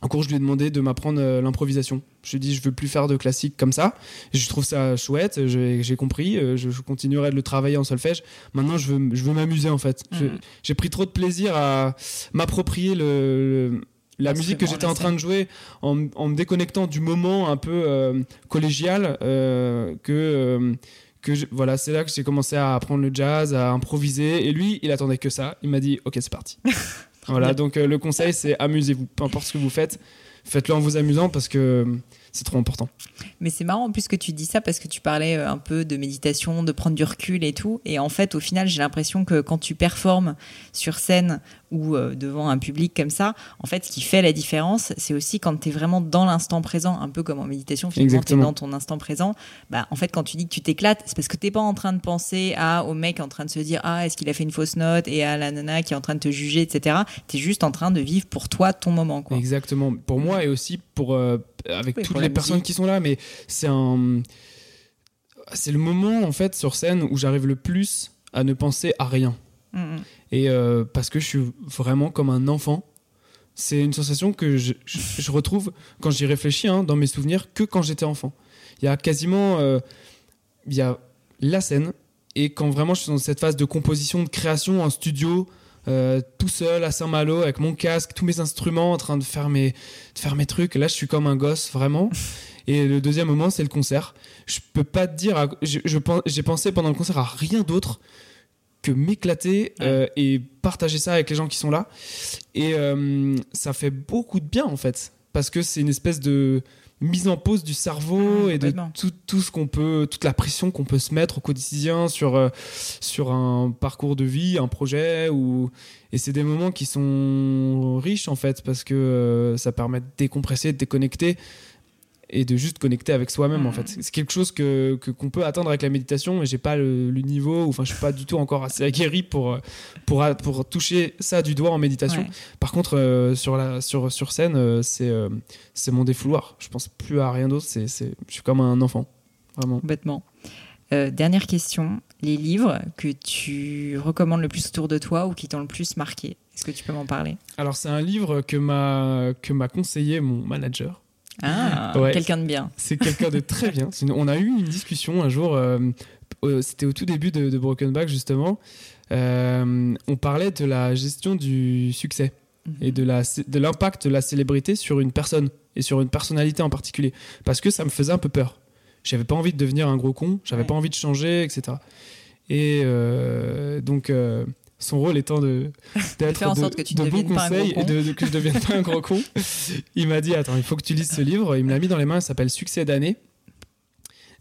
en cours, je lui ai demandé de m'apprendre euh, l'improvisation. Je lui ai dit, je veux plus faire de classique comme ça. Je trouve ça chouette, j'ai compris, euh, je, continuerai de le travailler en solfège. Maintenant, je veux, je veux m'amuser en fait. Mhm. J'ai pris trop de plaisir à m'approprier le, la musique que j'étais en train de jouer en, me déconnectant du moment un peu euh, collégial que. que voilà, c'est là que j'ai commencé à apprendre le jazz, à improviser. Et lui, il attendait que ça. Il m'a dit, ok, c'est parti. Voilà, donc euh, le conseil, c'est amusez-vous. Peu importe ce que vous faites, faites-le en vous amusant parce que c'est trop important. Mais c'est marrant en plus que tu dis ça parce que tu parlais euh, un peu de méditation, de prendre du recul et tout. Et en fait, au final, j'ai l'impression que quand tu performes sur scène ou euh, devant un public comme ça, en fait, ce qui fait la différence, c'est aussi quand tu es vraiment dans l'instant présent, un peu comme en méditation, finalement, tu es dans ton instant présent. Bah, en fait, quand tu dis que tu t'éclates, c'est parce que tu pas en train de penser à, au mec en train de se dire Ah, est-ce qu'il a fait une fausse note et à la nana qui est en train de te juger, etc. Tu es juste en train de vivre pour toi ton moment. Quoi. Exactement. Pour moi et aussi pour, euh, avec toutes les personnes qui sont là, mais c'est un. C'est le moment, en fait, sur scène où j'arrive le plus à ne penser à rien. Et euh, parce que je suis vraiment comme un enfant. C'est une sensation que je, je, retrouve quand j'y réfléchis hein, dans mes souvenirs que quand j'étais enfant. Il y a quasiment euh, il y a la scène et quand vraiment je suis dans cette phase de composition, de création en studio, euh, tout seul à Saint-Malo avec mon casque, tous mes instruments en train de faire mes, de faire mes trucs. Là, je suis comme un gosse vraiment. Et le deuxième moment, c'est le concert. Je peux pas te dire, j'ai je, pensé pendant le concert à rien d'autre que m'éclater euh, et partager ça avec les gens qui sont là. Et euh, ça fait beaucoup de bien en fait, parce que c'est une espèce de mise en pause du cerveau et de tout, tout ce qu'on peut, toute la pression qu'on peut se mettre au quotidien sur, euh, sur un parcours de vie, un projet. Ou... Et c'est des moments qui sont riches en fait, parce que ça permet de décompresser, de déconnecter et de juste connecter avec soi-même en fait. Mm. c'est quelque chose que qu'on peut atteindre avec la méditation mais j'ai pas le, niveau enfin je suis pas du tout encore assez aguerri pour pour pour toucher ça du doigt en méditation. Par contre euh, sur la sur sur scène euh, c'est euh, c'est mon défouloir. Je pense plus à rien d'autre. C'est c'est je suis comme un enfant vraiment. Bêtement dernière question. Les livres que tu recommandes le plus autour de toi ou qui t'ont le plus marqué? Est-ce que tu peux m'en parler? Alors c'est un livre que m'a que m'a conseillé mon manager ah, quelqu'un de bien. C'est quelqu'un de très bien. On a eu une discussion un jour, euh, c'était au tout début de, Broken Back justement. Euh, on parlait de la gestion du succès mhm. et de l'impact de, de la célébrité sur une personne et sur une personnalité en particulier. Parce que ça me faisait un peu peur. J'avais pas envie de devenir un gros con, j'avais pas envie de changer, etc. Et euh, donc, son rôle étant de d'être de, en sorte que tu de bons conseils et de, que je devienne pas un gros con. Il m'a dit attends, il faut que tu lises ce livre. Il me l'a mis dans les mains. Il s'appelle Succès d'année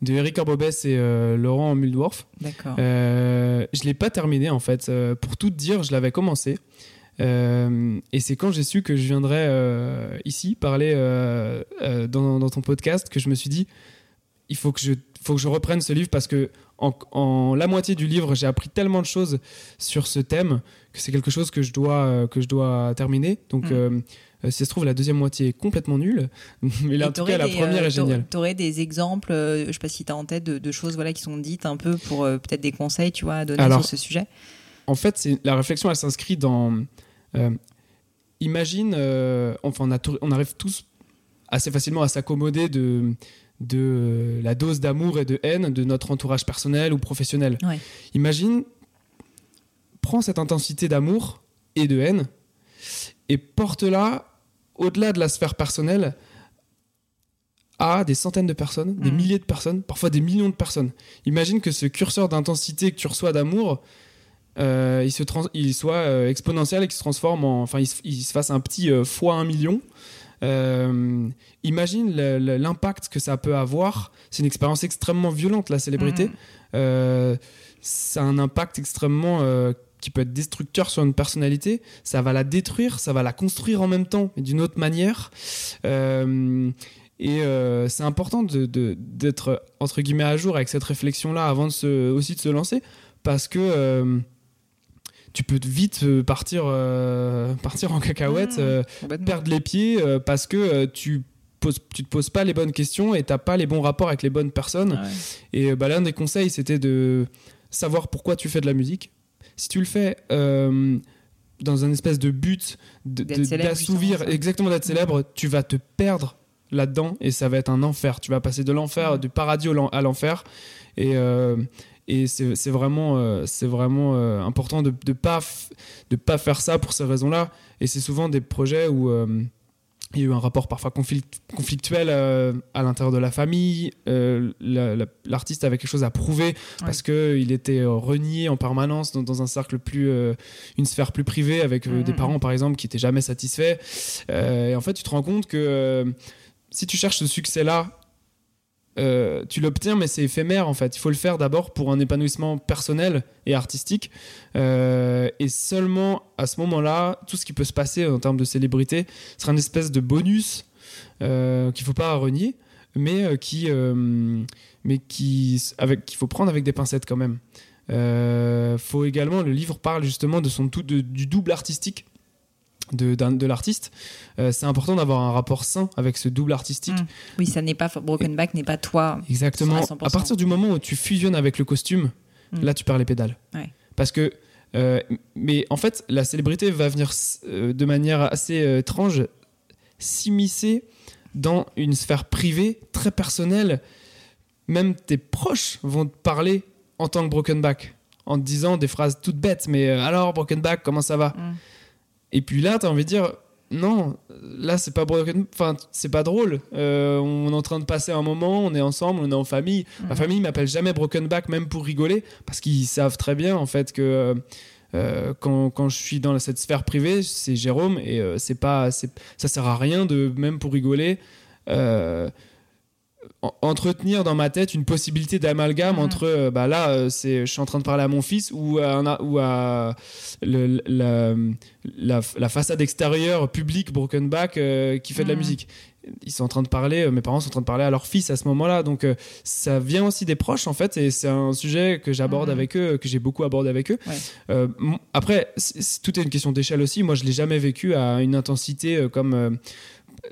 de Eric Orbobès et euh, Laurent Muldorf. D'accord. Euh, je l'ai pas terminé en fait. Euh, pour tout dire, je l'avais commencé. Euh, et c'est quand j'ai su que je viendrais ici parler dans, dans, ton podcast que je me suis dit il faut que je faut que je reprenne ce livre parce que en, la moitié du livre, j'ai appris tellement de choses sur ce thème que c'est quelque chose que je dois, euh, que je dois terminer. Donc, mm. euh, si ça se trouve, la deuxième moitié est complètement nulle, mais là, en tout cas, la première est géniale. Tu aurais des exemples, je sais pas si tu as en tête, de, choses voilà, qui sont dites un peu pour peut-être des conseils tu vois, à donner sur ce sujet? En fait, la réflexion, elle s'inscrit dans. imagine, enfin, on, on arrive tous assez facilement à s'accommoder de, de la dose d'amour et de haine de notre entourage personnel ou professionnel. Imagine, prends cette intensité d'amour et de haine et porte-la au-delà de la sphère personnelle à des centaines de personnes, des mhm. milliers de personnes, parfois des millions de personnes. Imagine que ce curseur d'intensité que tu reçois d'amour, euh, il, se il soit euh, exponentiel et qu'il se transforme en. Enfin, il, se fasse un petit euh, fois un million. Euh, imagine l'impact que ça peut avoir. C'est une expérience extrêmement violente, la célébrité. Mm. Euh, ça a un impact extrêmement euh, qui peut être destructeur sur une personnalité. Ça va la détruire, ça va la construire en même temps, mais d'une autre manière. et c'est important d'être entre guillemets à jour avec cette réflexion-là avant de se, aussi de se lancer, parce que tu peux vite euh, partir, euh, partir en cacahuète, mmh, euh, perdre les pieds parce que tu poses, tu te poses pas les bonnes questions et t'as pas les bons rapports avec les bonnes personnes. Et bah, l'un des conseils, c'était de savoir pourquoi tu fais de la musique. Si tu le fais dans un espèce de but d'assouvir, exactement d'être célèbre, tu vas te perdre là-dedans et ça va être un enfer. Tu vas passer de l'enfer, du paradis à l'enfer. Et, et c'est vraiment, c'est vraiment euh, euh, important de ne pas, de pas faire ça pour ces raisons-là. Et c'est souvent des projets où euh, il y a eu un rapport parfois conflictuel à l'intérieur de la famille. L'artiste avait quelque chose à prouver parce qu'il était renié en permanence dans, un cercle plus, une sphère plus privée avec des mm-hmm. parents par exemple qui n'étaient jamais satisfaits. et en fait, tu te rends compte que si tu cherches ce succès-là euh, tu l'obtiens, mais c'est éphémère en fait. Il faut le faire d'abord pour un épanouissement personnel et artistique. Euh, et seulement à ce moment-là, tout ce qui peut se passer en termes de célébrité sera une espèce de bonus euh, qu'il ne faut pas renier, mais qui, mais qui, avec, qu'il faut prendre avec des pincettes quand même. faut également, le livre parle justement de son tout, du double artistique de, de l'artiste, euh, c'est important d'avoir un rapport sain avec ce double artistique. Mm. Oui, ça n'est pas Broken Back n'est pas toi. Exactement. À, partir du moment où tu fusionnes avec le costume, mm. là tu perds les pédales. Parce que euh, mais en fait, la célébrité va venir euh, de manière assez étrange s'immiscer dans une sphère privée très personnelle. Même tes proches vont te parler en tant que Broken Back en te disant des phrases toutes bêtes, mais alors Broken Back, comment ça va? Mm. Et puis là, tu as envie de dire non, là c'est pas enfin c'est pas drôle. Euh, on est en train de passer un moment, on est ensemble, on est en famille. Ma mhm. famille m'appelle jamais Broken Back même pour rigoler parce qu'ils savent très bien en fait que euh, quand, quand, je suis dans cette sphère privée, c'est Jérôme et euh, c'est pas ça sert à rien de même pour rigoler entretenir dans ma tête une possibilité d'amalgame mhm. entre euh, bah là euh, c'est je suis en train de parler à mon fils ou à, ou à le, la, la, façade extérieure publique Broken Back euh, qui fait de la mhm. musique ils sont en train de parler mes parents sont en train de parler à leur fils à ce moment-là donc ça vient aussi des proches en fait et c'est un sujet que j'aborde mhm. avec eux que j'ai beaucoup abordé avec eux après tout est une question d'échelle aussi moi je l'ai jamais vécu à une intensité comme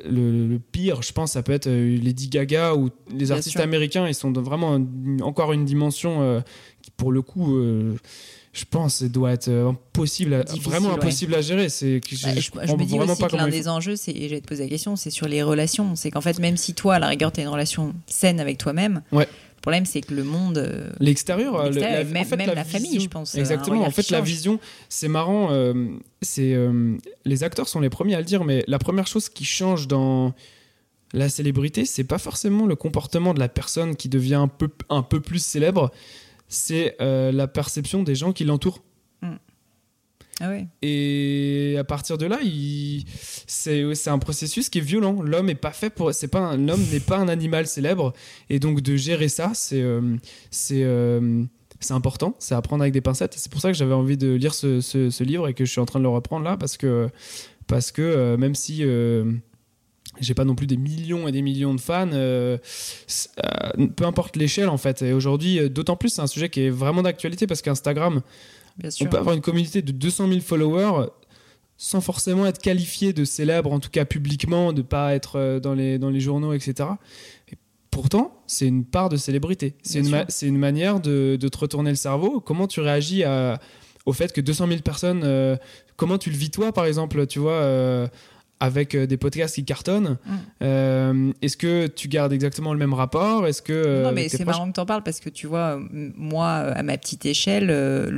le, pire, je pense, ça peut être euh, Lady Gaga ou les artistes américains. Ils sont vraiment encore une dimension euh, qui, pour le coup, euh, je pense, doit être impossible, vraiment impossible à gérer. C'est bah, je, je, me dis aussi que l'un des enjeux, c'est, j'allais te poser la question, c'est sur les relations. C'est qu'en fait, même si toi, à la rigueur, tu as une relation saine avec toi-même, ouais problème, c'est que le monde. Euh, l'extérieur, même, la, famille, je pense. Exactement. En fait, la vision, c'est marrant. Euh, c'est euh, les acteurs sont les premiers à le dire, mais la première chose qui change dans la célébrité, c'est pas forcément le comportement de la personne qui devient un peu, un peu plus célèbre, c'est la perception des gens qui l'entourent. Ah Et à partir de là, c'est un processus qui est violent. L'homme est pas fait pour. C'est pas l'homme n'est pas un animal célèbre, et donc de gérer ça, c'est euh, euh, important. C'est à prendre avec des pincettes. C'est pour ça que j'avais envie de lire ce, livre et que je suis en train de le reprendre là parce que parce que euh, même si j'ai pas non plus des millions et des millions de fans. peu importe l'échelle en fait. Et aujourd'hui, d'autant plus, c'est un sujet qui est vraiment d'actualité parce qu'Instagram on peut avoir une communauté de 200 000 followers sans forcément être qualifié de célèbre, en tout cas publiquement, de pas être dans les, dans les journaux, etc. Et pourtant, c'est une part de célébrité. C'est une, une manière de, de, te retourner le cerveau. Comment tu réagis à, au fait que 200 000 personnes, comment tu le vis toi, par exemple, tu vois avec euh, des podcasts qui cartonnent. Mm. Euh, est-ce que tu gardes exactement le même rapport? Est-ce que euh, non, mais c'est marrant que tu en parles parce que tu vois, moi, à ma petite échelle,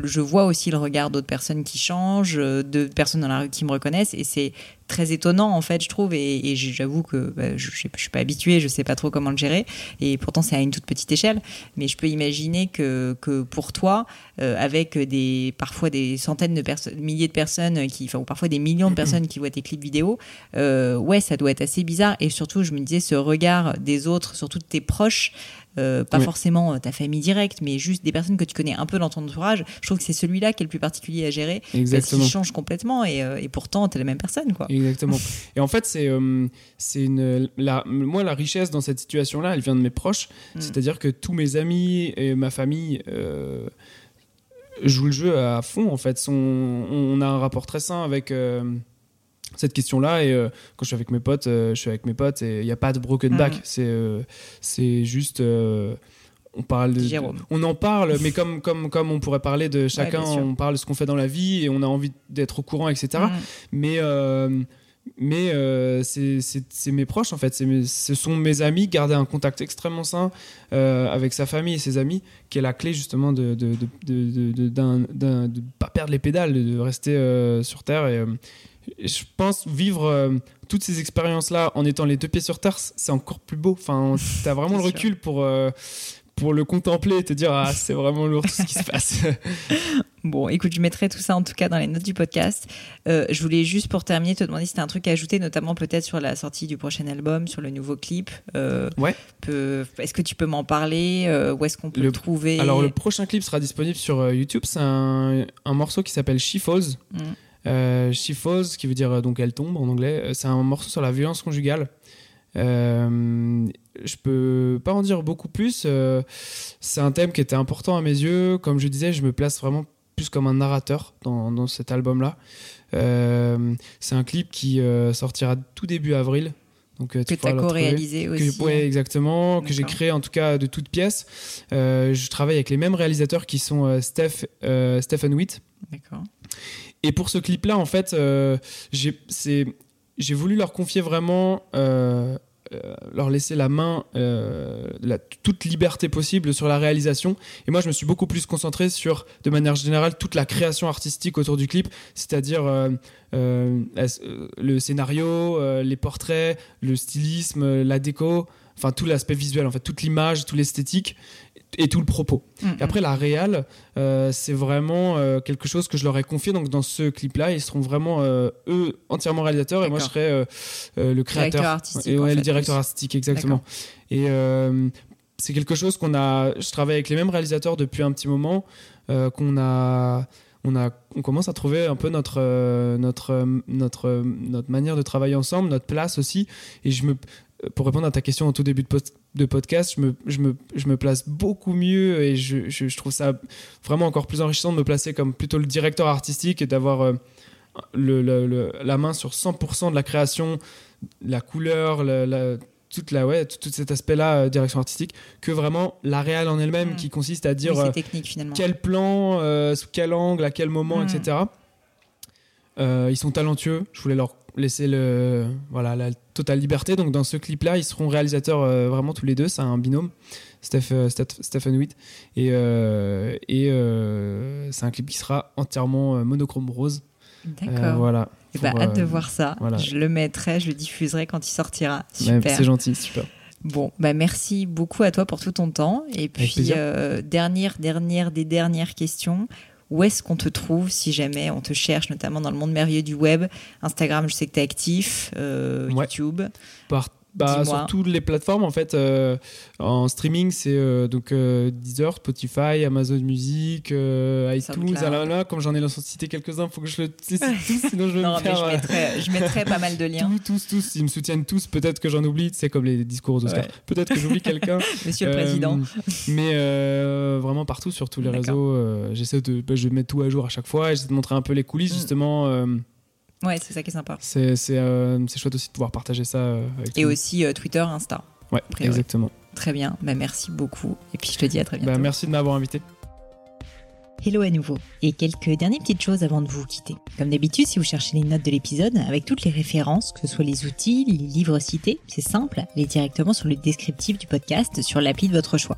je vois aussi le regard d'autres personnes qui changent, de personnes dans la rue qui me reconnaissent, et c'est très étonnant en fait je trouve et, j'avoue que bah, je, je, suis pas habituée je sais pas trop comment le gérer et pourtant c'est à une toute petite échelle mais je peux imaginer que, que pour toi euh, avec des parfois des centaines de personnes milliers de personnes qui enfin ou parfois des millions de personnes qui voient tes clips vidéo euh, ouais ça doit être assez bizarre et surtout je me disais ce regard des autres surtout de tes proches euh, pas forcément euh, ta famille directe, mais juste des personnes que tu connais un peu dans ton entourage. Je trouve que c'est celui-là qui est le plus particulier à gérer. Exactement. Parce qu'il change complètement et, euh, et pourtant, tu es la même personne. Quoi. Exactement. et en fait, c'est c'est une. La, moi, la richesse dans cette situation-là, elle vient de mes proches. Mm. C'est-à-dire que tous mes amis et ma famille jouent le jeu à fond. En fait, on a un rapport très sain avec cette question-là. Et euh, quand je suis avec mes potes, euh, je suis avec mes potes et il n'y a pas de broken back. Mhm. C'est euh, c'est juste. on parle de, on en parle, mais comme, comme, comme on pourrait parler de chacun, on parle de ce qu'on fait dans la vie et on a envie d'être au courant, etc. Mhm. Mais mais c'est mes proches en fait, ce sont mes amis, garder un contact extrêmement sain avec sa famille et ses amis, qui est la clé justement de de, de, de, de pas perdre les pédales, de rester sur Terre. Et, je pense vivre euh, toutes ces expériences-là en étant les deux pieds sur terre, c'est encore plus beau. Enfin, tu as vraiment le recul pour, euh, pour le contempler et te dire ah, c'est vraiment lourd tout ce qui se passe. bon, écoute, je mettrai tout ça en tout cas dans les notes du podcast. Euh, je voulais juste pour terminer te demander si tu as un truc à ajouter, notamment peut-être sur la sortie du prochain album, sur le nouveau clip. ouais. Est-ce que tu peux m'en parler Où est-ce qu'on peut le, trouver? Alors, le prochain clip sera disponible sur YouTube. C'est un, un, morceau qui s'appelle She Falls. Mm. Euh, She Falls, qui veut dire euh, donc elle tombe en anglais, euh, c'est un morceau sur la violence conjugale. Euh, je peux pas en dire beaucoup plus. c'est un thème qui était important à mes yeux. Comme je disais, je me place vraiment plus comme un narrateur dans, dans cet album-là. c'est un clip qui sortira tout début avril. Donc, que tu as co-réalisé aussi. Oui, exactement. Que j'ai créé en tout cas de toutes pièces. je travaille avec les mêmes réalisateurs qui sont Steph, Stephen Witt. D'accord. Et pour ce clip-là, en fait, euh, j'ai voulu leur confier vraiment, euh, euh, leur laisser la main, toute liberté possible sur la réalisation. Et moi, je me suis beaucoup plus concentré sur, de manière générale, toute la création artistique autour du clip, c'est-à-dire le scénario, les portraits, le stylisme, la déco enfin tout l'aspect visuel en fait toute l'image tout l'esthétique et tout le propos. Mm, mm. après, la réal, euh, c'est vraiment euh, quelque chose que je leur ai confié. Donc, dans ce clip-là, ils seront vraiment, euh, eux, entièrement réalisateurs et moi, je serai le créateur. Directeur artistique. Et le directeur artistique, exactement. Et c'est quelque chose qu'on a. Je travaille avec les mêmes réalisateurs depuis un petit moment, qu'on a. On, a, on commence à trouver un peu notre, notre, notre, notre manière de travailler ensemble, notre place aussi. Et je me, pour répondre à ta question au tout début de, de podcast, je me, je, me, je me, place beaucoup mieux et je, je, trouve ça vraiment encore plus enrichissant de me placer comme plutôt le directeur artistique et d'avoir euh, le, le, la main sur 100% de la création, la couleur, la, toute la ouais tout, cet aspect là euh, direction artistique que vraiment la réelle en elle-même mm. qui consiste à dire euh, quel plan sous quel angle à quel moment mm. etc ils sont talentueux je voulais leur laisser le, voilà, la totale liberté. Donc dans ce clip-là, ils seront réalisateurs euh, vraiment tous les deux. C'est un binôme, Steph, euh, Stephen Witt. Et, euh, et c'est un clip qui sera entièrement monochrome rose. D'accord. voilà. Et eh bah, hâte de voir ça. Je le mettrai, je le diffuserai quand il sortira. Super. c'est gentil, super. Bon, bah merci beaucoup à toi pour tout ton temps. Et puis, dernière, dernière des dernières questions où est-ce qu'on te trouve si jamais on te cherche, notamment dans le monde merveilleux du web? Instagram, je sais que tu es actif, euh, YouTube. Bah, sur toutes les plateformes en fait euh, en streaming c'est euh, donc euh, Deezer, Spotify, Amazon Music, iTunes, là, comme j'en ai cité quelques-uns, faut que je le cite tous sinon je vais non, me faire, je, mettrai, je mettrai pas mal de liens. tous, tous, tous, ils me soutiennent tous. Peut-être que j'en oublie, c'est comme les discours aux Oscars. Peut-être que j'oublie quelqu'un. Monsieur le président. Mais vraiment partout sur tous les réseaux, j'essaie de, bah, je mets tout à jour à chaque fois. J'essaie de montrer un peu les coulisses mm. justement Ouais, c'est ça qui est sympa. C'est chouette aussi de pouvoir partager ça avec Et aussi Twitter, Insta. Ouais, exactement. Très bien, bah, merci beaucoup. Et puis je te dis à très bah, bientôt. merci de m'avoir invité. Hello à nouveau. Et quelques dernières petites choses avant de vous quitter. Comme d'habitude, si vous cherchez les notes de l'épisode, avec toutes les références, que ce soit les outils, les livres cités, c'est simple, allez directement sur le descriptif du podcast sur l'appli de votre choix.